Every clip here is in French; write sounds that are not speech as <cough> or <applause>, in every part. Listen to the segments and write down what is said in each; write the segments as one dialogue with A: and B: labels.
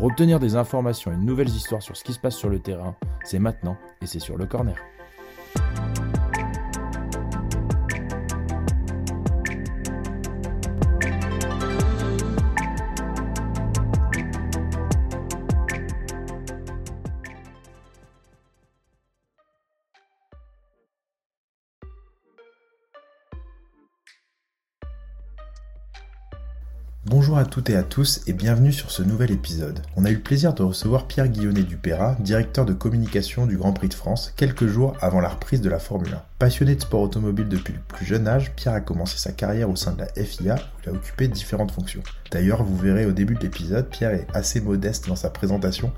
A: Pour obtenir des informations et de nouvelles histoires sur ce qui se passe sur le terrain, c'est maintenant et c'est sur le corner. À toutes et à tous et bienvenue sur ce nouvel épisode. On a eu le plaisir de recevoir Pierre Guillonnet Dupéra, directeur de communication du Grand Prix de France, quelques jours avant la reprise de la Formule 1. Passionné de sport automobile depuis le plus jeune âge, Pierre a commencé sa carrière au sein de la FIA où il a occupé différentes fonctions. D'ailleurs, vous verrez au début de l'épisode, Pierre est assez modeste dans sa présentation,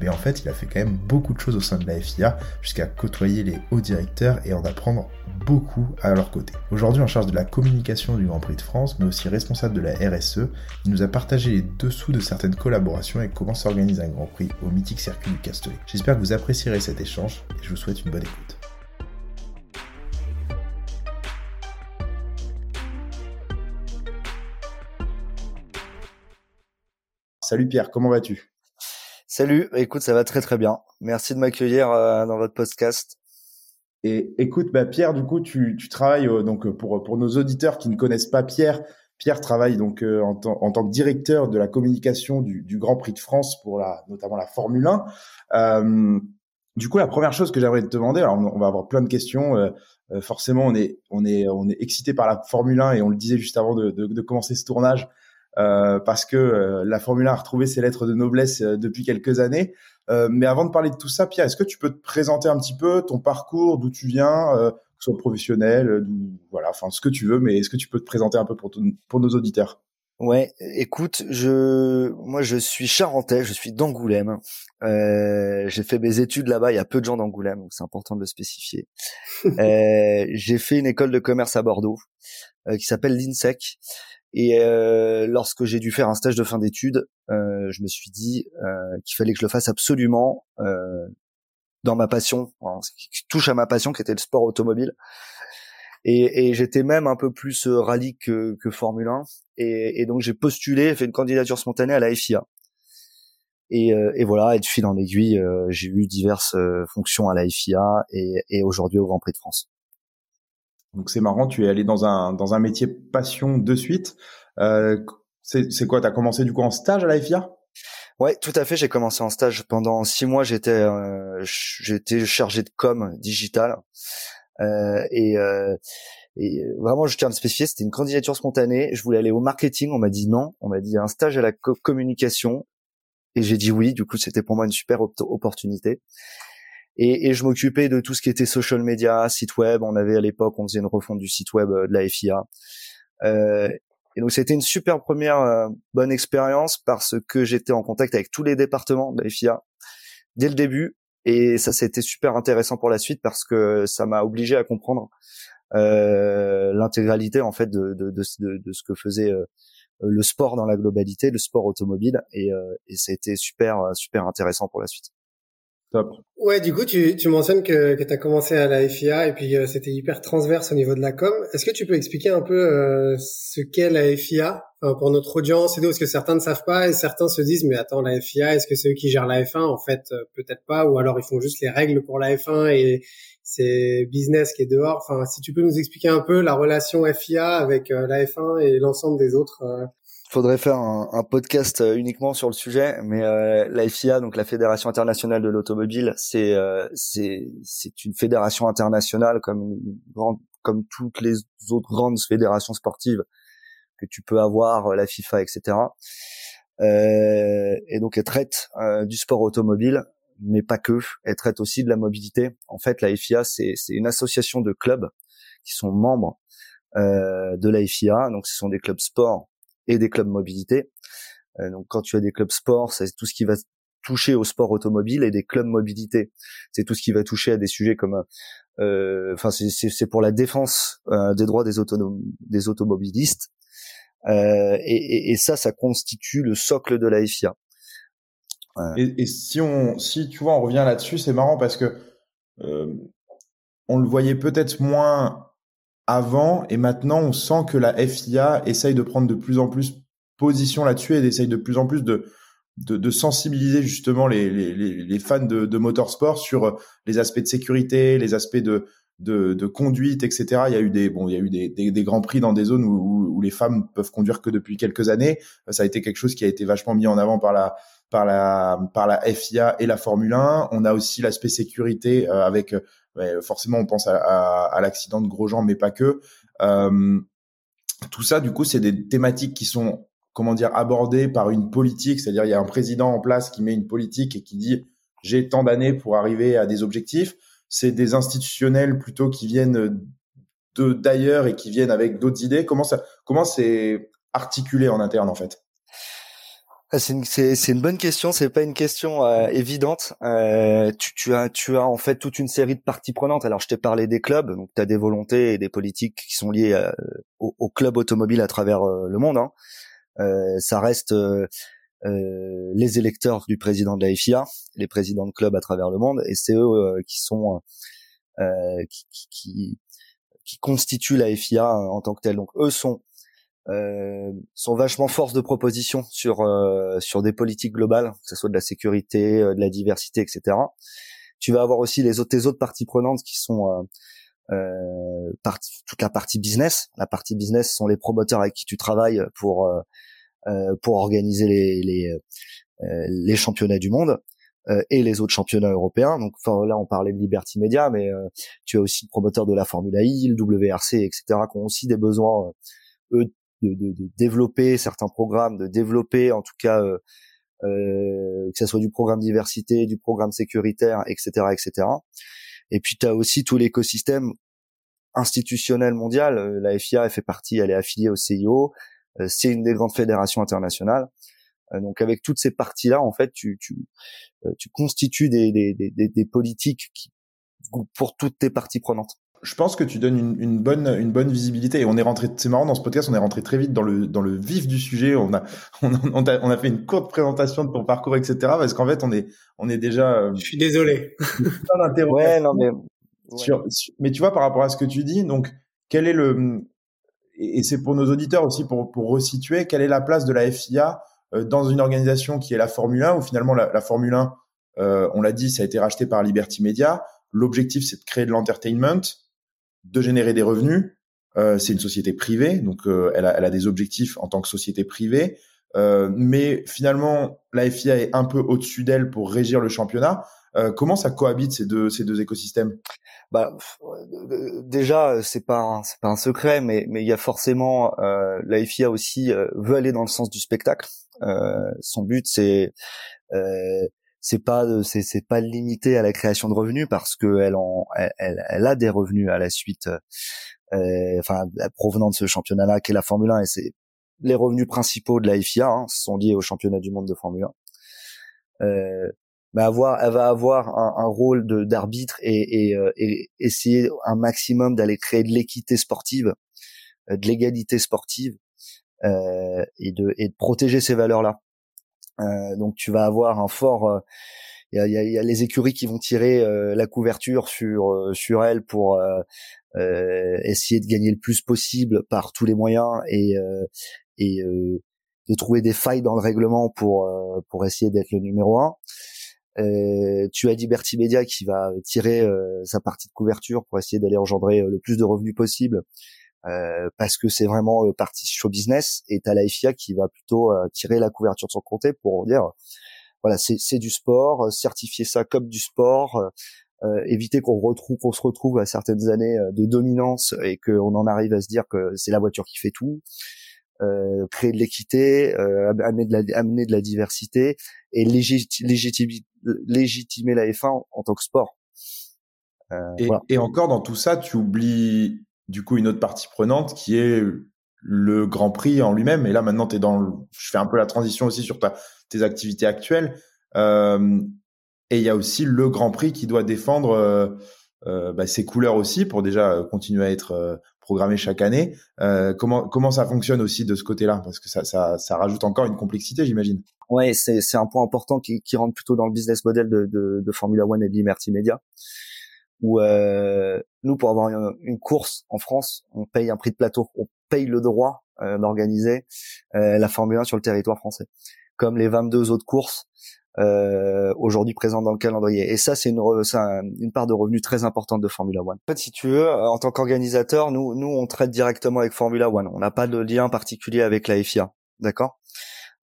A: mais en fait, il a fait quand même beaucoup de choses au sein de la FIA, jusqu'à côtoyer les hauts directeurs et en apprendre beaucoup à leur côté. Aujourd'hui en charge de la communication du Grand Prix de France, mais aussi responsable de la RSE, il nous a partagé les dessous de certaines collaborations et comment s'organise un Grand Prix au mythique circuit du Castellet. J'espère que vous apprécierez cet échange et je vous souhaite une bonne écoute. Salut Pierre, comment vas-tu?
B: Salut, écoute, ça va très très bien. Merci de m'accueillir euh, dans votre podcast.
A: Et écoute, bah Pierre, du coup, tu, tu travailles euh, donc pour pour nos auditeurs qui ne connaissent pas Pierre. Pierre travaille donc euh, en, en, tant que directeur de la communication du, du, Grand Prix de France pour la notamment la Formule 1. Euh, du coup, la première chose que j'aimerais te demander, alors on, va avoir plein de questions. Euh, forcément, on est on est on est excité par la Formule 1 et on le disait juste avant de, de, de commencer ce tournage. Parce que la Formule 1 a retrouvé ses lettres de noblesse depuis quelques années. Euh, mais avant de parler de tout ça, Pierre, est-ce que tu peux te présenter un petit peu ton parcours, d'où tu viens, euh, que ce soit professionnel, euh, voilà, enfin ce que tu veux, mais est-ce que tu peux te présenter un peu pour, pour nos auditeurs?
B: Ouais, écoute, je, moi je suis charentais, je suis d'Angoulême. Euh, j'ai fait mes études là-bas. Il y a peu de gens d'Angoulême, donc c'est important de le spécifier. <laughs> euh, j'ai fait une école de commerce à Bordeaux euh, qui s'appelle l'INSEC. Et euh, lorsque j'ai dû faire un stage de fin d'études, euh, je me suis dit euh, qu'il fallait que je le fasse absolument euh, dans ma passion, ce qui touche à ma passion, qui était le sport automobile. Et, et j'étais même un peu plus euh, rallye que, que Formule 1. Et, et donc j'ai postulé, fait une candidature spontanée à la FIA. Et, euh, et voilà, et de fil en aiguille, j'ai eu diverses fonctions à la FIA et, et aujourd'hui au Grand Prix de France.
A: Donc c'est marrant, tu es allé dans un dans un métier passion de suite. Euh, c'est quoi T'as commencé du coup en stage à la FIA
B: Ouais, tout à fait. J'ai commencé en stage pendant six mois. J'étais euh, j'étais chargé de com digital euh, et euh, et vraiment, je tiens à me spécifier, c'était une candidature spontanée. Je voulais aller au marketing. On m'a dit non. On m'a dit un stage à la communication. Et j'ai dit oui. Du coup, c'était pour moi une super opportunité. Et, et je m'occupais de tout ce qui était social media, site web. On avait à l'époque, on faisait une refonte du site web euh, de la FIA. Euh, et donc c'était une super première euh, bonne expérience parce que j'étais en contact avec tous les départements de la FIA dès le début. Et ça, c'était super intéressant pour la suite parce que ça m'a obligé à comprendre euh, l'intégralité en fait de, de, de, de, ce que faisait euh, le sport dans la globalité, le sport automobile. Et, et ça a été super super intéressant pour la suite.
C: Top. Ouais, du coup, tu, tu mentionnes que, que tu as commencé à la FIA et puis euh, c'était hyper transverse au niveau de la com. Est-ce que tu peux expliquer un peu euh, ce qu'est la FIA pour notre audience et Parce que certains ne savent pas et certains se disent, mais attends, la FIA, est-ce que c'est eux qui gèrent la F1 En fait, euh, peut-être pas. Ou alors ils font juste les règles pour la F1 et c'est business qui est dehors. Enfin, si tu peux nous expliquer un peu la relation FIA avec la F1 et l'ensemble des autres
B: faudrait faire un, podcast euh, uniquement sur le sujet, mais euh, la FIA, donc la Fédération internationale de l'automobile, c'est euh, c'est c'est une fédération internationale comme comme toutes les autres grandes fédérations sportives que tu peux avoir, la FIFA, etc. Euh, et donc elle traite du sport automobile, mais pas que. Elle traite aussi de la mobilité. En fait, la FIA, c'est c'est une association de clubs qui sont membres de la FIA. Donc ce sont des clubs sport et des clubs mobilité. Euh, donc quand tu as des clubs sport, c'est tout ce qui va toucher au sport automobile et des clubs mobilité. C'est tout ce qui va toucher à des sujets comme euh, enfin c'est pour la défense euh, des droits des, des automobilistes euh, et, et, ça ça constitue le socle de la FIA.
A: Et, et, si on si tu vois on revient là-dessus c'est marrant parce que on le voyait peut-être moins avant et maintenant on sent que la FIA essaye de prendre de plus en plus position là-dessus et essaye de plus en plus de de, de sensibiliser justement les, les, les fans de, de, motorsport sur les aspects de sécurité, les aspects de, de, conduite, etc. Il y a eu des bon, il y a eu des, des, grands prix dans des zones où, où, les femmes peuvent conduire que depuis quelques années. Ça a été quelque chose qui a été vachement mis en avant par la par la par la FIA et la Formule 1. On a aussi l'aspect sécurité euh, avec forcément on pense à, à, à l'accident de Grosjean, mais pas que. Euh, tout ça, du coup, c'est des thématiques qui sont comment dire, abordé par une politique, c'est-à-dire il y a un président en place qui met une politique et qui dit j'ai tant d'années pour arriver à des objectifs. C'est des institutionnels plutôt qui viennent de d'ailleurs et qui viennent avec d'autres idées. Comment ça, comment c'est articulé en interne en fait?
B: Ah, c'est une, une bonne question. C'est pas une question euh, évidente. Euh, tu, tu, as, tu as en fait toute une série de parties prenantes. Alors, je t'ai parlé des clubs. Donc, tu as des volontés et des politiques qui sont liées euh, aux au clubs automobiles à travers le monde. Hein. Euh, ça reste euh, euh, les électeurs du président de la FIA, les présidents de clubs à travers le monde, et c'est eux qui sont qui, qui, qui, constituent la FIA en tant que telle. Donc eux sont euh, sont vachement force de proposition sur euh, sur des politiques globales, que ce soit de la sécurité, de la diversité, etc. Tu vas avoir aussi les autres tes autres parties prenantes qui sont euh, partie, toute la partie business. La partie business sont les promoteurs avec qui tu travailles pour euh, pour organiser les les, euh, les championnats du monde euh, et les autres championnats européens. Donc là on parlait de Liberty Media, mais tu as aussi le promoteur de la Formule I, le WRC, etc. qui ont aussi des besoins eux de, de, de, développer certains programmes, de développer en tout cas euh, que ce soit du programme diversité, du programme sécuritaire, etc., etc. Et puis tu as aussi tout l'écosystème institutionnel mondial. La FIA fait partie, elle est affiliée au CIO, euh, c'est une des grandes fédérations internationales. Euh, donc avec toutes ces parties-là, en fait, tu, tu, euh, tu constitues des, des, des, des politiques qui, pour toutes tes parties prenantes
A: je pense que tu donnes une, une, bonne une bonne visibilité. Et on est rentré c'est marrant dans ce podcast on est rentré très vite dans le dans le vif du sujet. On a <laughs> on a, on a, fait une courte présentation de ton parcours etc parce qu'en fait on est on est déjà
C: je suis désolé. <laughs>
B: ouais non mais
A: mais tu vois par rapport à ce que tu dis donc quel est le et, c'est pour nos auditeurs aussi pour, pour resituer quelle est la place de la FIA euh, dans une organisation qui est la Formule 1, où finalement la, la Formule 1, euh, on l'a dit, ça a été racheté par Liberty Media. L'objectif, c'est de créer de l'entertainment, de générer des revenus. Euh, c'est une société privée, donc euh, elle, a, elle, a, des objectifs en tant que société privée. Euh, mais finalement, la FIA est un peu au-dessus d'elle pour régir le championnat. Euh, comment ça cohabite ces deux ces deux écosystèmes?
B: Bah déjà c'est pas c'est pas un secret, mais mais il y a forcément euh, la FIA aussi euh, veut aller dans le sens du spectacle. Euh, son but c'est euh, c'est pas c'est c'est pas limité à la création de revenus parce que elle en elle, elle, a des revenus à la suite enfin provenant de ce championnat-là qui est la Formule 1 et c'est les revenus principaux de la FIA hein, sont liés au championnat du monde de Formule 1. Euh, mais avoir, elle va avoir un, un rôle de d'arbitre et, et, euh, et, essayer un maximum d'aller créer de l'équité sportive, euh, de l'égalité sportive euh, et de et de protéger ces valeurs-là. Euh, donc tu vas avoir un fort il y a, les écuries qui vont tirer la couverture sur sur elle pour essayer de gagner le plus possible par tous les moyens et et de trouver des failles dans le règlement pour pour essayer d'être le numéro un. Euh, tu as Liberty Media qui va tirer euh, sa partie de couverture pour essayer d'aller engendrer euh, le plus de revenus possible parce que c'est vraiment le parti show business et t'as la FIA qui va plutôt tirer la couverture de son côté pour dire voilà c'est du sport certifier ça comme du sport éviter qu'on retrouve qu'on se retrouve à certaines années de dominance et qu'on en arrive à se dire que c'est la voiture qui fait tout euh, créer de l'équité, euh, amener, de la, amener de la diversité et légitimer, légitimer la F1 en, tant que sport.
A: Euh, et, et, encore dans tout ça, tu oublies du coup une autre partie prenante qui est le Grand Prix en lui-même. Et là maintenant, es dans, le... je fais un peu la transition aussi sur ta, tes activités actuelles. et il y a aussi le Grand Prix qui doit défendre bah, ses couleurs aussi pour déjà continuer à être programmé chaque année. comment comment ça fonctionne aussi de ce côté-là? Parce que ça, ça, ça rajoute encore une complexité, j'imagine.
B: Ouais, c'est un point important qui, qui rentre plutôt dans le business model de, de, de Formula One et de Liberty Media où euh, nous, pour avoir une, course en France, on paye un prix de plateau, on paye le droit euh, d'organiser euh, la Formule 1 sur le territoire français, comme les 22 autres courses euh, aujourd'hui présentes dans le calendrier. Et ça, c'est une, une part de revenus très importante de Formula One. En fait, si tu veux, en tant qu'organisateur, nous, nous, on traite directement avec Formula One. On n'a pas de lien particulier avec la FIA, d'accord?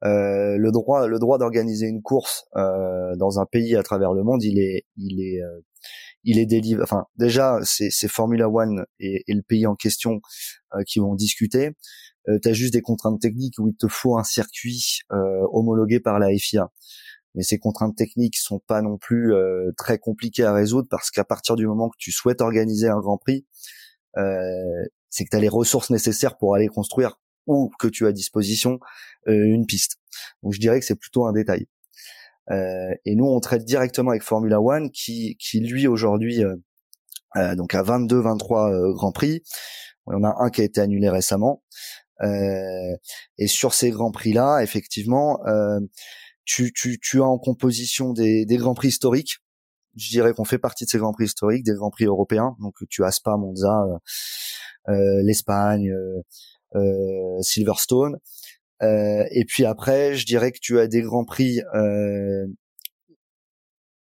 B: Euh, le droit, le droit d'organiser une course euh, dans un pays à travers le monde, il est, il est, euh, il est délivré. Enfin, déjà, c'est, Formula One et, le pays en question euh, qui vont discuter. Euh, tu as juste des contraintes techniques où il te faut un circuit euh, homologué par la FIA. Mais ces contraintes techniques sont pas non plus euh, très compliquées à résoudre parce qu'à partir du moment que tu souhaites organiser un Grand Prix, c'est que tu as les ressources nécessaires pour aller construire ou que tu as à disposition une piste. Donc je dirais que c'est plutôt un détail. Euh, et nous, on traite directement avec Formula One, qui, qui lui aujourd'hui, euh, euh, donc a 22, 23 grands prix. On en a un qui a été annulé récemment. et sur ces grands prix-là, effectivement, tu, tu, tu as en composition des, des grands prix historiques. Je dirais qu'on fait partie de ces grands prix historiques, des grands prix européens. Donc tu as Spa, Monza, l'Espagne, Silverstone. Euh, et puis après, je dirais que tu as des grands prix euh,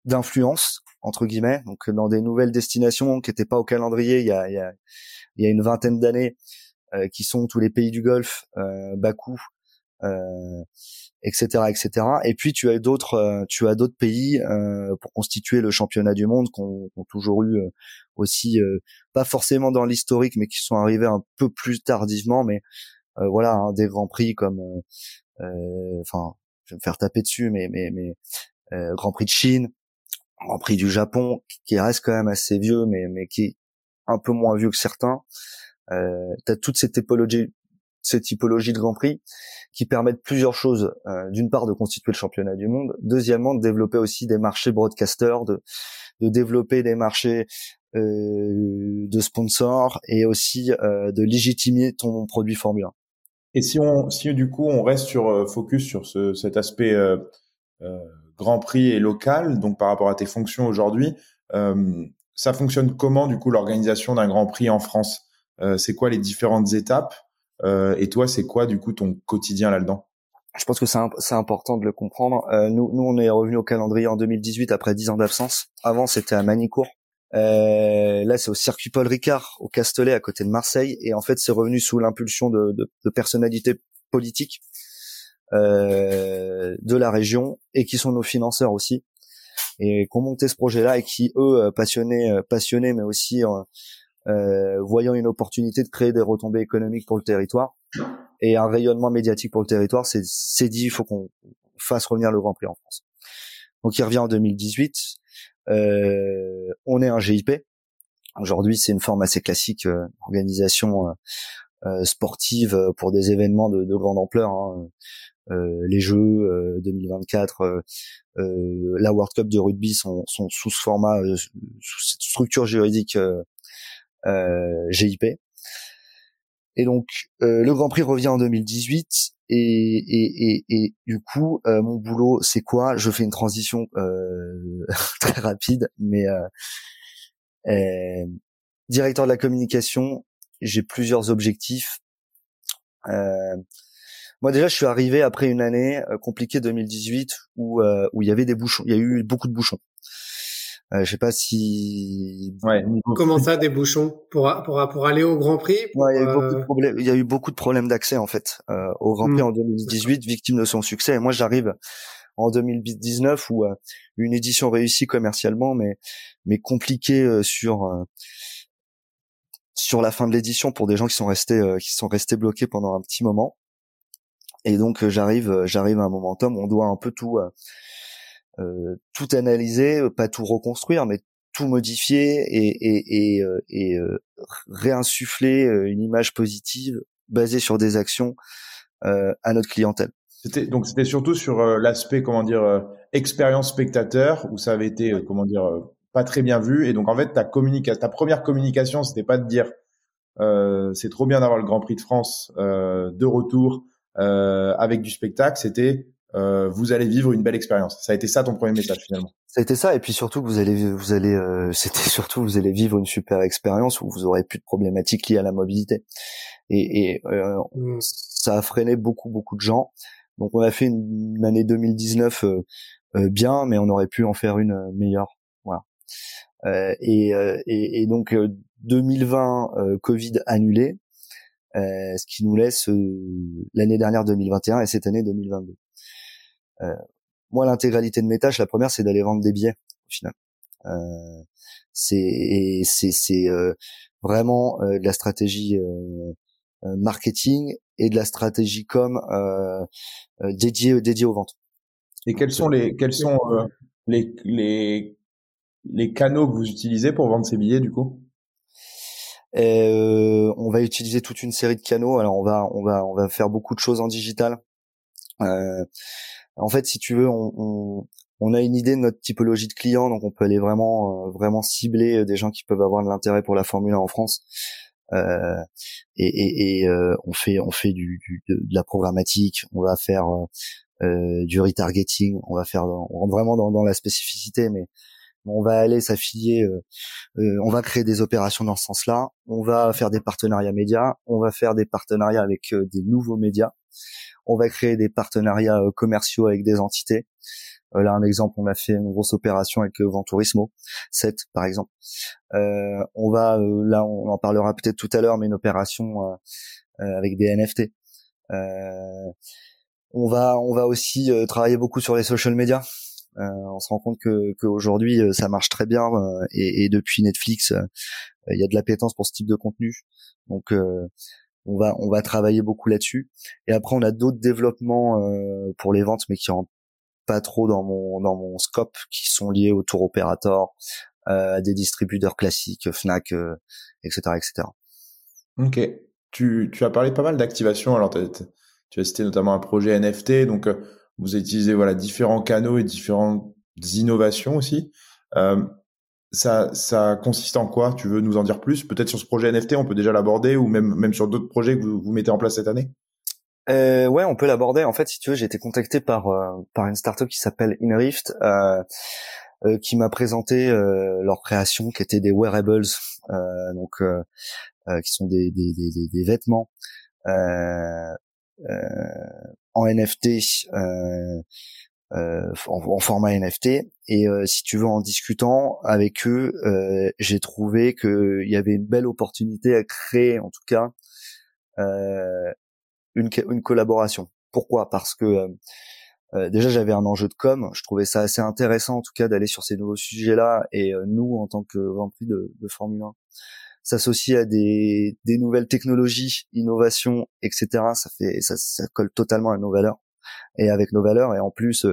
B: d'influence entre guillemets, donc dans des nouvelles destinations qui n'étaient pas au calendrier il y a, il y a, il y a une vingtaine d'années, euh, qui sont tous les pays du Golfe, euh, Bakou, euh, etc., etc. Et puis tu as d'autres, euh, tu as d'autres pays pour constituer le championnat du monde qu'on ont toujours eu aussi, pas forcément dans l'historique, mais qui sont arrivés un peu plus tardivement, mais voilà, hein, des grands prix comme, euh, euh, enfin, je vais me faire taper dessus, mais mais mais Grand Prix de Chine, Grand Prix du Japon, qui reste quand même assez vieux, mais mais qui est un peu moins vieux que certains. Euh, tu as toute cette typologie, de Grand Prix qui permettent plusieurs choses. D'une part, de constituer le championnat du monde. Deuxièmement, de développer aussi des marchés broadcasters, de, de développer des marchés euh, de sponsors et aussi euh, de légitimer ton produit Formule 1.
A: Et si on, si du coup on reste sur euh, focus sur ce, cet aspect euh, euh, Grand Prix et local, donc par rapport à tes fonctions aujourd'hui, euh, ça fonctionne comment du coup l'organisation d'un Grand Prix en France? C'est quoi les différentes étapes? Et toi, c'est quoi du coup ton quotidien là-dedans?
B: Je pense que c'est important de le comprendre. nous, nous, on est revenu au calendrier en 2018 après 10 ans d'absence. Avant, c'était à Manicourt. Euh, là, c'est au circuit Paul Ricard, au Castellet, à côté de Marseille. Et en fait, c'est revenu sous l'impulsion de, de, de, personnalités politiques euh, de la région et qui sont nos financeurs aussi et qui ont monté ce projet-là et qui eux euh, passionnés, euh, passionnés, mais aussi euh, voyant une opportunité de créer des retombées économiques pour le territoire et un rayonnement médiatique pour le territoire, c'est dit, il faut qu'on fasse revenir le Grand Prix en France. Donc il revient en 2018. Euh, on est un GIP. Aujourd'hui, c'est une forme assez classique, euh, organisation euh, sportive pour des événements de, grande ampleur. Hein. les Jeux 2024, la World Cup de rugby sont, sont sous ce format, sous cette structure juridique GIP. Et donc le Grand Prix revient en 2018 et, et, et, et du coup, euh, mon boulot, c'est quoi? Je fais une transition euh, <laughs> très rapide, mais euh, euh, directeur de la communication, j'ai plusieurs objectifs. Euh, moi déjà, je suis arrivé après une année compliquée 2018 où où il y avait des bouchons, il y a eu beaucoup de bouchons. Euh, je sais pas si.
C: Ouais. Comment ça, des bouchons pour pour pour aller au Grand Prix
B: ouais, il, y a eu beaucoup de euh, problèmes, il y a eu beaucoup de problèmes d'accès en fait euh, au Grand Prix hmm. en 2018, victime de son succès. Et moi, j'arrive en 2019 où euh, une édition réussie commercialement, mais mais compliquée euh, sur sur la fin de l'édition pour des gens qui sont restés qui sont restés bloqués pendant un petit moment. Et donc j'arrive j'arrive à un momentum où on doit un peu tout euh, tout analyser, euh, pas tout reconstruire, mais tout modifier et, et, et, euh, et réinsuffler une image positive basée sur des actions à notre clientèle.
A: C'était donc c'était surtout sur l'aspect comment dire expérience spectateur où ça avait été comment dire pas très bien vu. Et donc en fait ta communication ta première communication c'était pas de dire c'est trop bien d'avoir le Grand Prix de France de retour avec du spectacle. C'était euh, vous allez vivre une belle expérience. Ça a été ça ton premier message finalement.
B: Ça a été ça, et puis surtout que vous allez, vous allez, euh, <laughs> c'était surtout vous allez vivre une super expérience où vous aurez plus de problématiques liées à la mobilité. Et, et euh, mm. ça a freiné beaucoup beaucoup de gens. Donc on a fait une, année 2019 bien, mais on aurait pu en faire une meilleure. Voilà. Et, et, et, donc 2020 Covid annulé, ce qui nous laisse l'année dernière 2021 et cette année 2022. Euh, moi, l'intégralité de mes tâches, la première, c'est d'aller vendre des billets au final. Euh, c'est c'est euh, vraiment de la stratégie marketing et de la stratégie com dédiée dédiée aux ventes.
A: Et quels sont les quels sont les les les canaux que vous utilisez pour vendre ces billets du coup?
B: Euh, on va utiliser toute une série de canaux. Alors on va on va on va faire beaucoup de choses en digital. Euh, en fait, si tu veux, on, a une idée de notre typologie de clients, donc on peut aller vraiment, euh, vraiment cibler euh, des gens qui peuvent avoir de l'intérêt pour la Formule 1 en France. Euh, et, et, on fait, on fait du, de, la programmatique, on va faire du retargeting, on va faire, on rentre vraiment dans, dans la spécificité, mais on va aller s'affilier, on va créer des opérations dans ce sens-là, on va faire des partenariats médias, on va faire des partenariats avec des nouveaux médias on va créer des partenariats euh, commerciaux avec des entités. Euh, là, un exemple, on a fait une grosse opération avec euh, Venturismo 7, par exemple. on va, là, on en parlera peut-être tout à l'heure, mais une opération avec des NFT. on va, aussi travailler beaucoup sur les social media. on se rend compte que qu'aujourd'hui ça marche très bien et, et, depuis Netflix, il y a de l'appétence pour ce type de contenu. Donc on va on va travailler beaucoup là-dessus. Et après on a d'autres développements euh, pour les ventes, mais qui rentrent pas trop dans mon dans mon scope, qui sont liés au tour opérateur, euh, à des distributeurs classiques, Fnac, etc., euh, etc.
A: Ok. Tu tu as parlé pas mal d'activation. Alors tu as cité notamment un projet NFT, donc vous utilisez voilà différents canaux et différentes innovations aussi. Ça, ça consiste en quoi? Tu veux nous en dire plus? Peut-être sur ce projet NFT, on peut déjà l'aborder, ou même, même sur d'autres projets que vous, vous mettez en place cette année?
B: Euh, ouais, on peut l'aborder. En fait, si tu veux, j'ai été contacté par euh, par une startup qui s'appelle InRift, euh, euh, qui m'a présenté euh, leur création, qui était des wearables, euh, donc qui sont des, des, des vêtements en NFT euh, en, format NFT. Et euh, si tu veux, en discutant avec eux, euh, j'ai trouvé qu'il y avait une belle opportunité à créer, en tout cas, une, une collaboration. Pourquoi? Parce que déjà j'avais un enjeu de com. Je trouvais ça assez intéressant, en tout cas, d'aller sur ces nouveaux sujets-là. Et nous, en tant que Grand Prix de, de Formule 1, s'associer à des, des nouvelles technologies, innovations, etc. Ça fait, ça, ça colle totalement à nos valeurs et avec nos valeurs. Et en plus,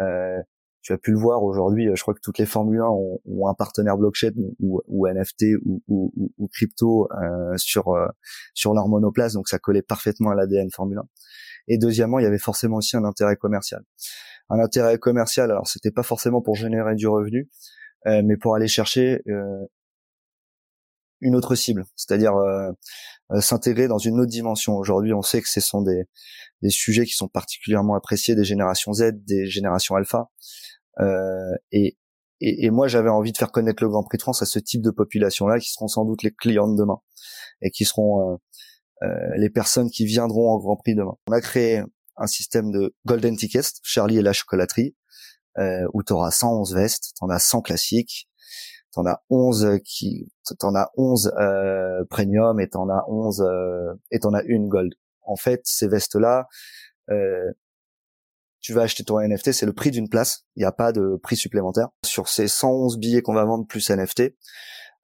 B: euh, tu as pu le voir aujourd'hui, je crois que toutes les Formule 1 ont, ont un partenaire blockchain ou, ou NFT ou, ou, ou crypto euh, sur euh, sur leur monoplace, donc ça collait parfaitement à l'ADN Formule 1. Et deuxièmement, il y avait forcément aussi un intérêt commercial. Un intérêt commercial, alors c'était pas forcément pour générer du revenu, euh, mais pour aller chercher euh, une autre cible, c'est-à-dire euh, s'intégrer dans une autre dimension. Aujourd'hui, on sait que ce sont des des sujets qui sont particulièrement appréciés des générations Z, des générations Alpha. Euh, et, et, et, moi, j'avais envie de faire connaître le Grand Prix de France à ce type de population-là, qui seront sans doute les clients de demain et qui seront euh, euh, les personnes qui viendront au Grand Prix demain. On a créé un système de Golden Tickets, Charlie et la chocolaterie, euh, où tu auras 111 vestes, tu en as 100 classiques, t'en as 11 qui t'en as 11 euh, premium et t'en as 11 euh, et t'en as une gold en fait, ces vestes-là, euh, tu vas acheter ton NFT, c'est le prix d'une place. Il n'y a pas de prix supplémentaire. Sur ces 111 billets qu'on va vendre plus NFT,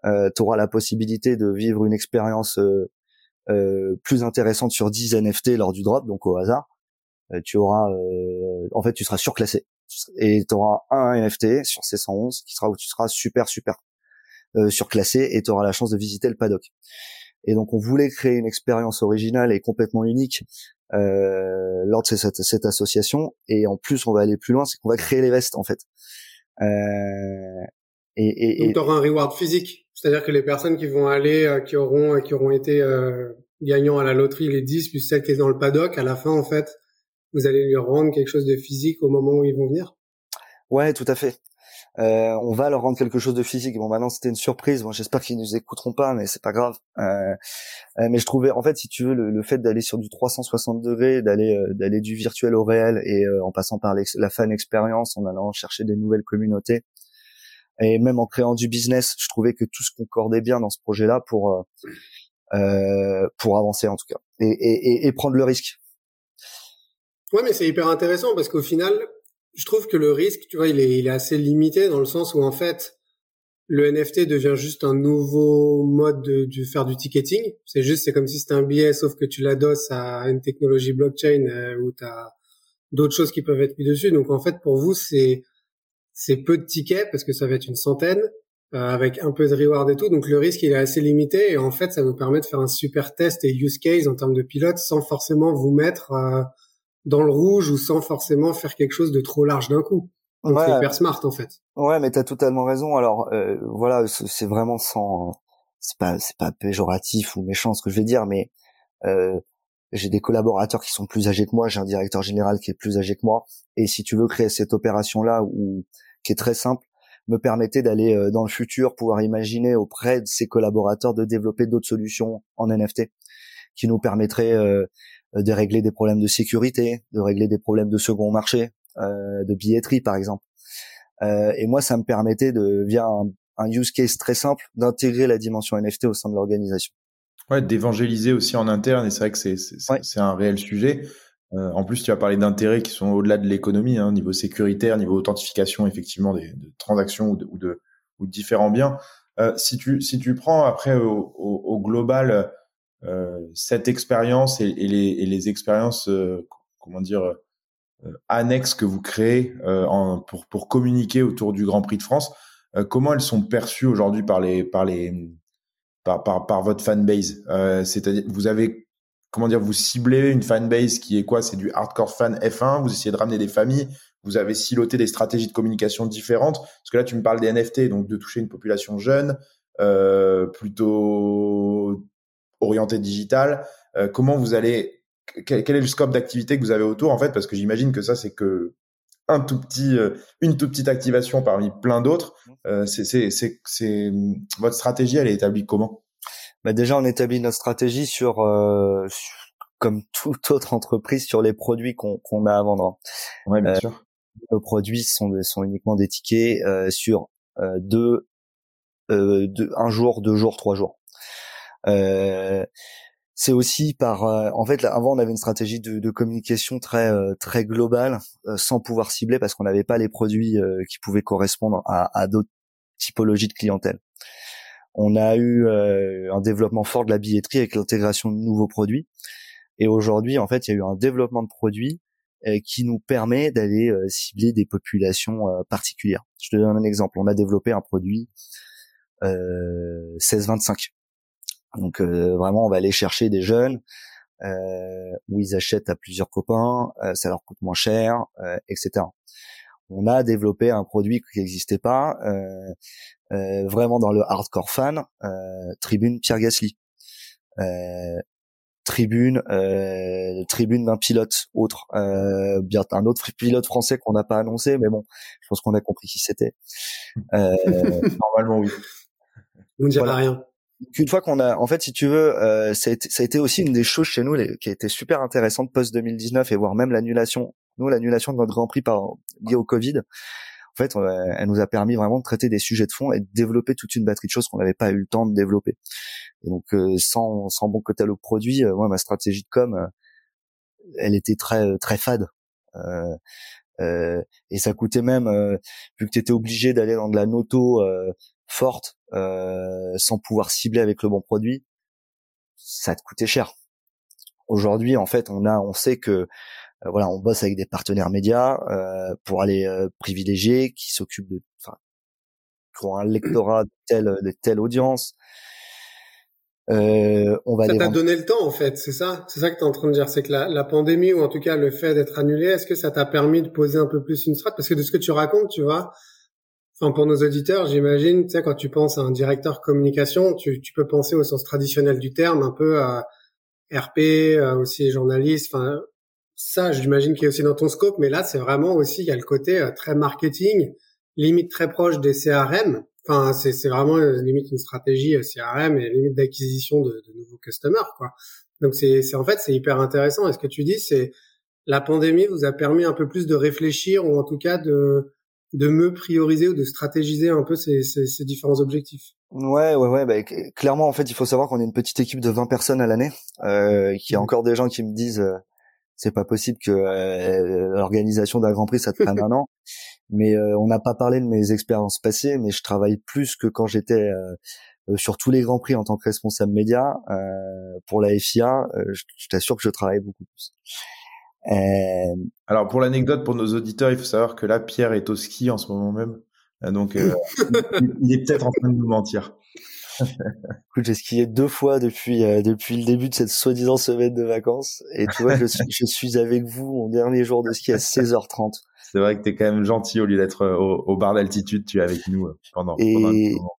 B: euh, tu auras la possibilité de vivre une expérience euh, euh, plus intéressante sur 10 NFT lors du drop, donc au hasard. Euh, tu auras, en fait, tu seras surclassé et tu auras un NFT sur ces 111 qui sera où tu seras super super surclassé et tu auras la chance de visiter le paddock. Et donc on voulait créer une expérience originale et complètement unique euh, lors de cette, cette, association. Et en plus, on va aller plus loin, c'est qu'on va créer les vestes en fait.
C: Euh, et, et, Donc, tu auras un reward physique, c'est-à-dire que les personnes qui vont aller, euh, qui auront, qui auront été euh, gagnants à la loterie, les 10 plus celles qui sont dans le paddock, à la fin en fait, vous allez lui rendre quelque chose de physique au moment où ils vont venir?
B: Ouais, tout à fait. Euh, on va leur rendre quelque chose de physique. Bon, maintenant c'était une surprise. Bon, j'espère qu'ils nous écouteront pas, mais c'est pas grave. Euh, euh, mais je trouvais, en fait, si tu veux, le, fait d'aller sur du 360 degrés, d'aller d'aller du virtuel au réel et en passant par la fan expérience, en allant chercher des nouvelles communautés et même en créant du business, je trouvais que tout se concordait bien dans ce projet-là pour pour avancer en tout cas et, et prendre le risque.
C: Ouais, mais c'est hyper intéressant parce qu'au final, je trouve que le risque, tu vois, il est, il est assez limité dans le sens où en fait, le NFT devient juste un nouveau mode de, faire du ticketing. C'est juste, c'est comme si c'était un billet, sauf que tu l'adosses à une technologie blockchain euh, où tu as d'autres choses qui peuvent être mises dessus. Donc en fait, pour vous, c'est c'est peu de tickets parce que ça va être une centaine euh, avec un peu de reward et tout. Donc le risque, il est assez limité et en fait, ça nous permet de faire un super test et use case en termes de pilote sans forcément vous mettre euh, dans le rouge ou sans forcément faire quelque chose de trop large d'un coup. Donc c'est hyper smart en fait.
B: Ouais, mais t'as totalement raison. Alors euh, voilà, c'est vraiment sans, c'est pas c'est pas péjoratif ou méchant ce que je vais dire, mais euh, j'ai des collaborateurs qui sont plus âgés que moi, j'ai un directeur général qui est plus âgé que moi, et si tu veux créer cette opération là où qui est très simple, me permettait d'aller euh, dans le futur pouvoir imaginer auprès de ses collaborateurs de développer d'autres solutions en NFT qui nous permettraient euh, de régler des problèmes de sécurité, de régler des problèmes de second marché, euh, de billetterie par exemple. Euh, et moi, ça me permettait de, via un, use case très simple, d'intégrer la dimension NFT au sein de l'organisation.
A: Ouais, d'évangéliser aussi en interne, et c'est vrai que c'est c'est un réel sujet. en plus, tu as parlé d'intérêts qui sont au-delà de l'économie, hein, niveau sécuritaire, niveau authentification, effectivement, des, de transactions ou de, ou de, ou de différents biens. si tu si tu prends après au, au, au global euh, cette expérience et, les, expériences, euh, comment dire, euh, annexes que vous créez pour, pour communiquer autour du Grand Prix de France, comment elles sont perçues aujourd'hui par les, par les, par, par, votre fanbase C'est-à-dire, vous avez comment dire, vous ciblez une fanbase qui est quoi? C'est du hardcore fan F1. Vous essayez de ramener des familles. Vous avez siloté des stratégies de communication différentes. Parce que là, tu me parles des NFT, donc de toucher une population jeune, euh, plutôt orienté digital euh, Comment vous allez quel, est le scope d'activité que vous avez autour en fait Parce que j'imagine que ça c'est que un tout petit, euh, une toute petite activation parmi plein d'autres. Mmh. Euh, c'est, votre stratégie, elle est établie comment?
B: Bah déjà, on établit notre stratégie sur, comme toute autre entreprise, sur les produits qu'on, qu'on a à vendre.
A: Ouais, bien sûr.
B: Nos produits sont, sont uniquement des tickets sur deux, deux, un jour, deux jours, trois jours. Euh, c'est aussi par euh, en fait avant on avait une stratégie de, de communication très euh, très globale sans pouvoir cibler parce qu'on n'avait pas les produits qui pouvaient correspondre à, à d'autres typologies de clientèle. On a eu un développement fort de la billetterie avec l'intégration de nouveaux produits et aujourd'hui en fait il y a eu un développement de produits qui nous permet d'aller cibler des populations particulières. Je te donne un exemple. On a développé un produit 16-25 donc euh, vraiment, on va aller chercher des jeunes euh, où ils achètent à plusieurs copains, euh, ça leur coûte moins cher, etc. On a développé un produit qui n'existait pas, vraiment dans le hardcore fan, Tribune Pierre Gasly. tribune tribune d'un pilote autre bien un autre pilote français qu'on n'a pas annoncé mais bon je pense qu'on a compris qui c'était <laughs>
A: normalement oui
C: vous ne direz rien
B: qu'une fois qu'on a, en fait, si tu veux, euh, ça, a été, ça, a été, aussi une des choses chez nous les, qui a été super intéressante post 2019 et voire même l'annulation, nous l'annulation de notre Grand Prix par lié au Covid. En fait, euh, elle nous a permis vraiment de traiter des sujets de fond et de développer toute une batterie de choses qu'on n'avait pas eu le temps de développer. Et donc, euh, sans, sans bon catalogue produit, euh, moi, ma stratégie de com, elle était très très fade. et ça coûtait même, vu que tu étais obligé d'aller dans de la noto forte euh, sans pouvoir cibler avec le bon produit, ça te coûtait cher. Aujourd'hui, en fait, on a, on sait que euh, voilà, on bosse avec des partenaires médias euh, pour aller privilégier, qui s'occupent de, enfin, qui ont un lectorat de telle, de telle audience. Euh, on va
C: ça t'a donné le temps en fait, c'est ça, c'est ça que tu es en train de dire, c'est que la, la, pandémie ou en tout cas le fait d'être annulé, est-ce que ça t'a permis de poser un peu plus une strat Parce que de ce que tu racontes, tu vois, enfin pour nos auditeurs, j'imagine, tu sais, quand tu penses à un directeur communication, tu, tu peux penser au sens traditionnel du terme, un peu à RP, aussi journaliste, enfin ça, j'imagine qu'il est aussi dans ton scope, mais là c'est vraiment aussi il y a le côté euh, très marketing, limite très proche des CRM Enfin, c'est, vraiment euh, limite une stratégie euh, CRM et limite d'acquisition de, de nouveaux customers, quoi. Donc c'est en fait c'est hyper intéressant. Et ce que tu dis, c'est la pandémie vous a permis un peu plus de réfléchir ou en tout cas de de mieux prioriser ou de stratégiser un peu ces, ces, ces différents objectifs.
B: Ouais, ouais, ouais. Bah, clairement, en fait, il faut savoir qu'on est une petite équipe de 20 personnes à l'année, euh, qu'il y a mmh. encore des gens qui me disent euh, c'est pas possible que euh, l'organisation d'un Grand Prix ça te prenne un an. Mais euh, on n'a pas parlé de mes expériences passées, mais je travaille plus que quand j'étais euh, sur tous les Grands Prix en tant que responsable média pour la FIA. je, t'assure que je travaille beaucoup plus.
A: Alors pour l'anecdote, pour nos auditeurs, il faut savoir que là, Pierre est au ski en ce moment même. Donc, <laughs> il est peut-être en train de nous mentir. <laughs>
B: Écoute, j'ai skié deux fois depuis euh, depuis le début de cette soi-disant semaine de vacances et tu vois, je suis, je suis avec vous mon dernier jour de ski à 16h30.
A: C'est vrai que t'es quand même gentil au lieu d'être euh, au, au, bar d'altitude, tu es avec nous euh, pendant,
B: et,
A: pendant.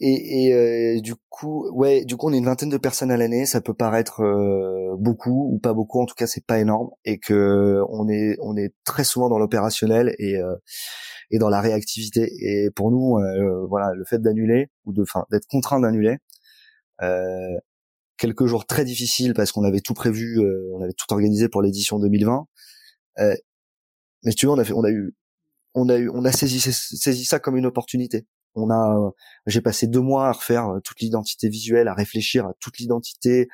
B: Et, et euh, du coup, ouais, du coup, on est une vingtaine de personnes à l'année. Ça peut paraître euh, beaucoup ou pas beaucoup. En tout cas, c'est pas énorme et que on est on est très souvent dans l'opérationnel et euh, et dans la réactivité. Et pour nous, euh, voilà, le fait d'annuler ou de, enfin, d'être contraint d'annuler, euh, quelques jours très difficiles parce qu'on avait tout prévu, euh, on avait tout organisé pour l'édition 2020. Euh, mais tu vois, on a fait, on a eu, on a eu, on a saisi, saisi ça comme une opportunité. On a, j'ai passé deux mois à refaire toute l'identité visuelle, à réfléchir à toute l'identité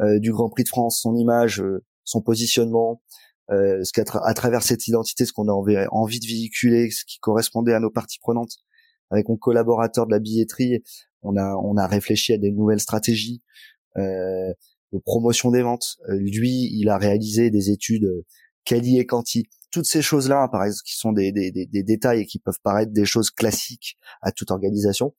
B: du Grand Prix de France, son image, son positionnement, euh, ce qu'à à travers cette identité, ce qu'on a envie de véhiculer, ce qui correspondait à nos parties prenantes, avec mon collaborateur de la billetterie, on a réfléchi à des nouvelles stratégies euh, de promotion des ventes. Euh, lui, il a réalisé des études euh, quali et quanti. Toutes ces choses-là, par exemple, qui sont des, des, des, des détails et qui peuvent paraître des choses classiques à toute organisation.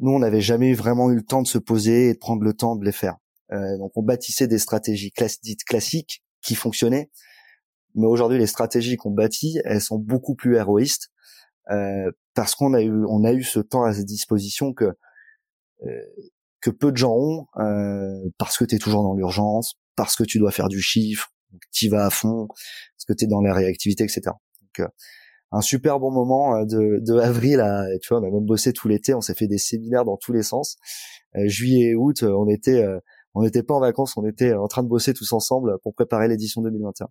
B: Nous, on n'avait jamais vraiment eu le temps de se poser et de prendre le temps de les faire. Euh, donc, on bâtissait des stratégies dites classiques qui fonctionnaient. Mais aujourd'hui, les stratégies qu'on bâtit, elles sont beaucoup plus héroïstes euh, parce qu'on a eu on a eu ce temps à sa disposition que euh, que peu de gens ont euh, parce que tu es toujours dans l'urgence, parce que tu dois faire du chiffre, tu vas à fond, parce que tu es dans la réactivité, etc. Donc euh, un super bon moment euh, de, de avril à tu vois on a même bossé tout l'été, on s'est fait des séminaires dans tous les sens. Euh, juillet et août, on était on n'était pas en vacances, on était en train de bosser tous ensemble pour préparer l'édition 2021.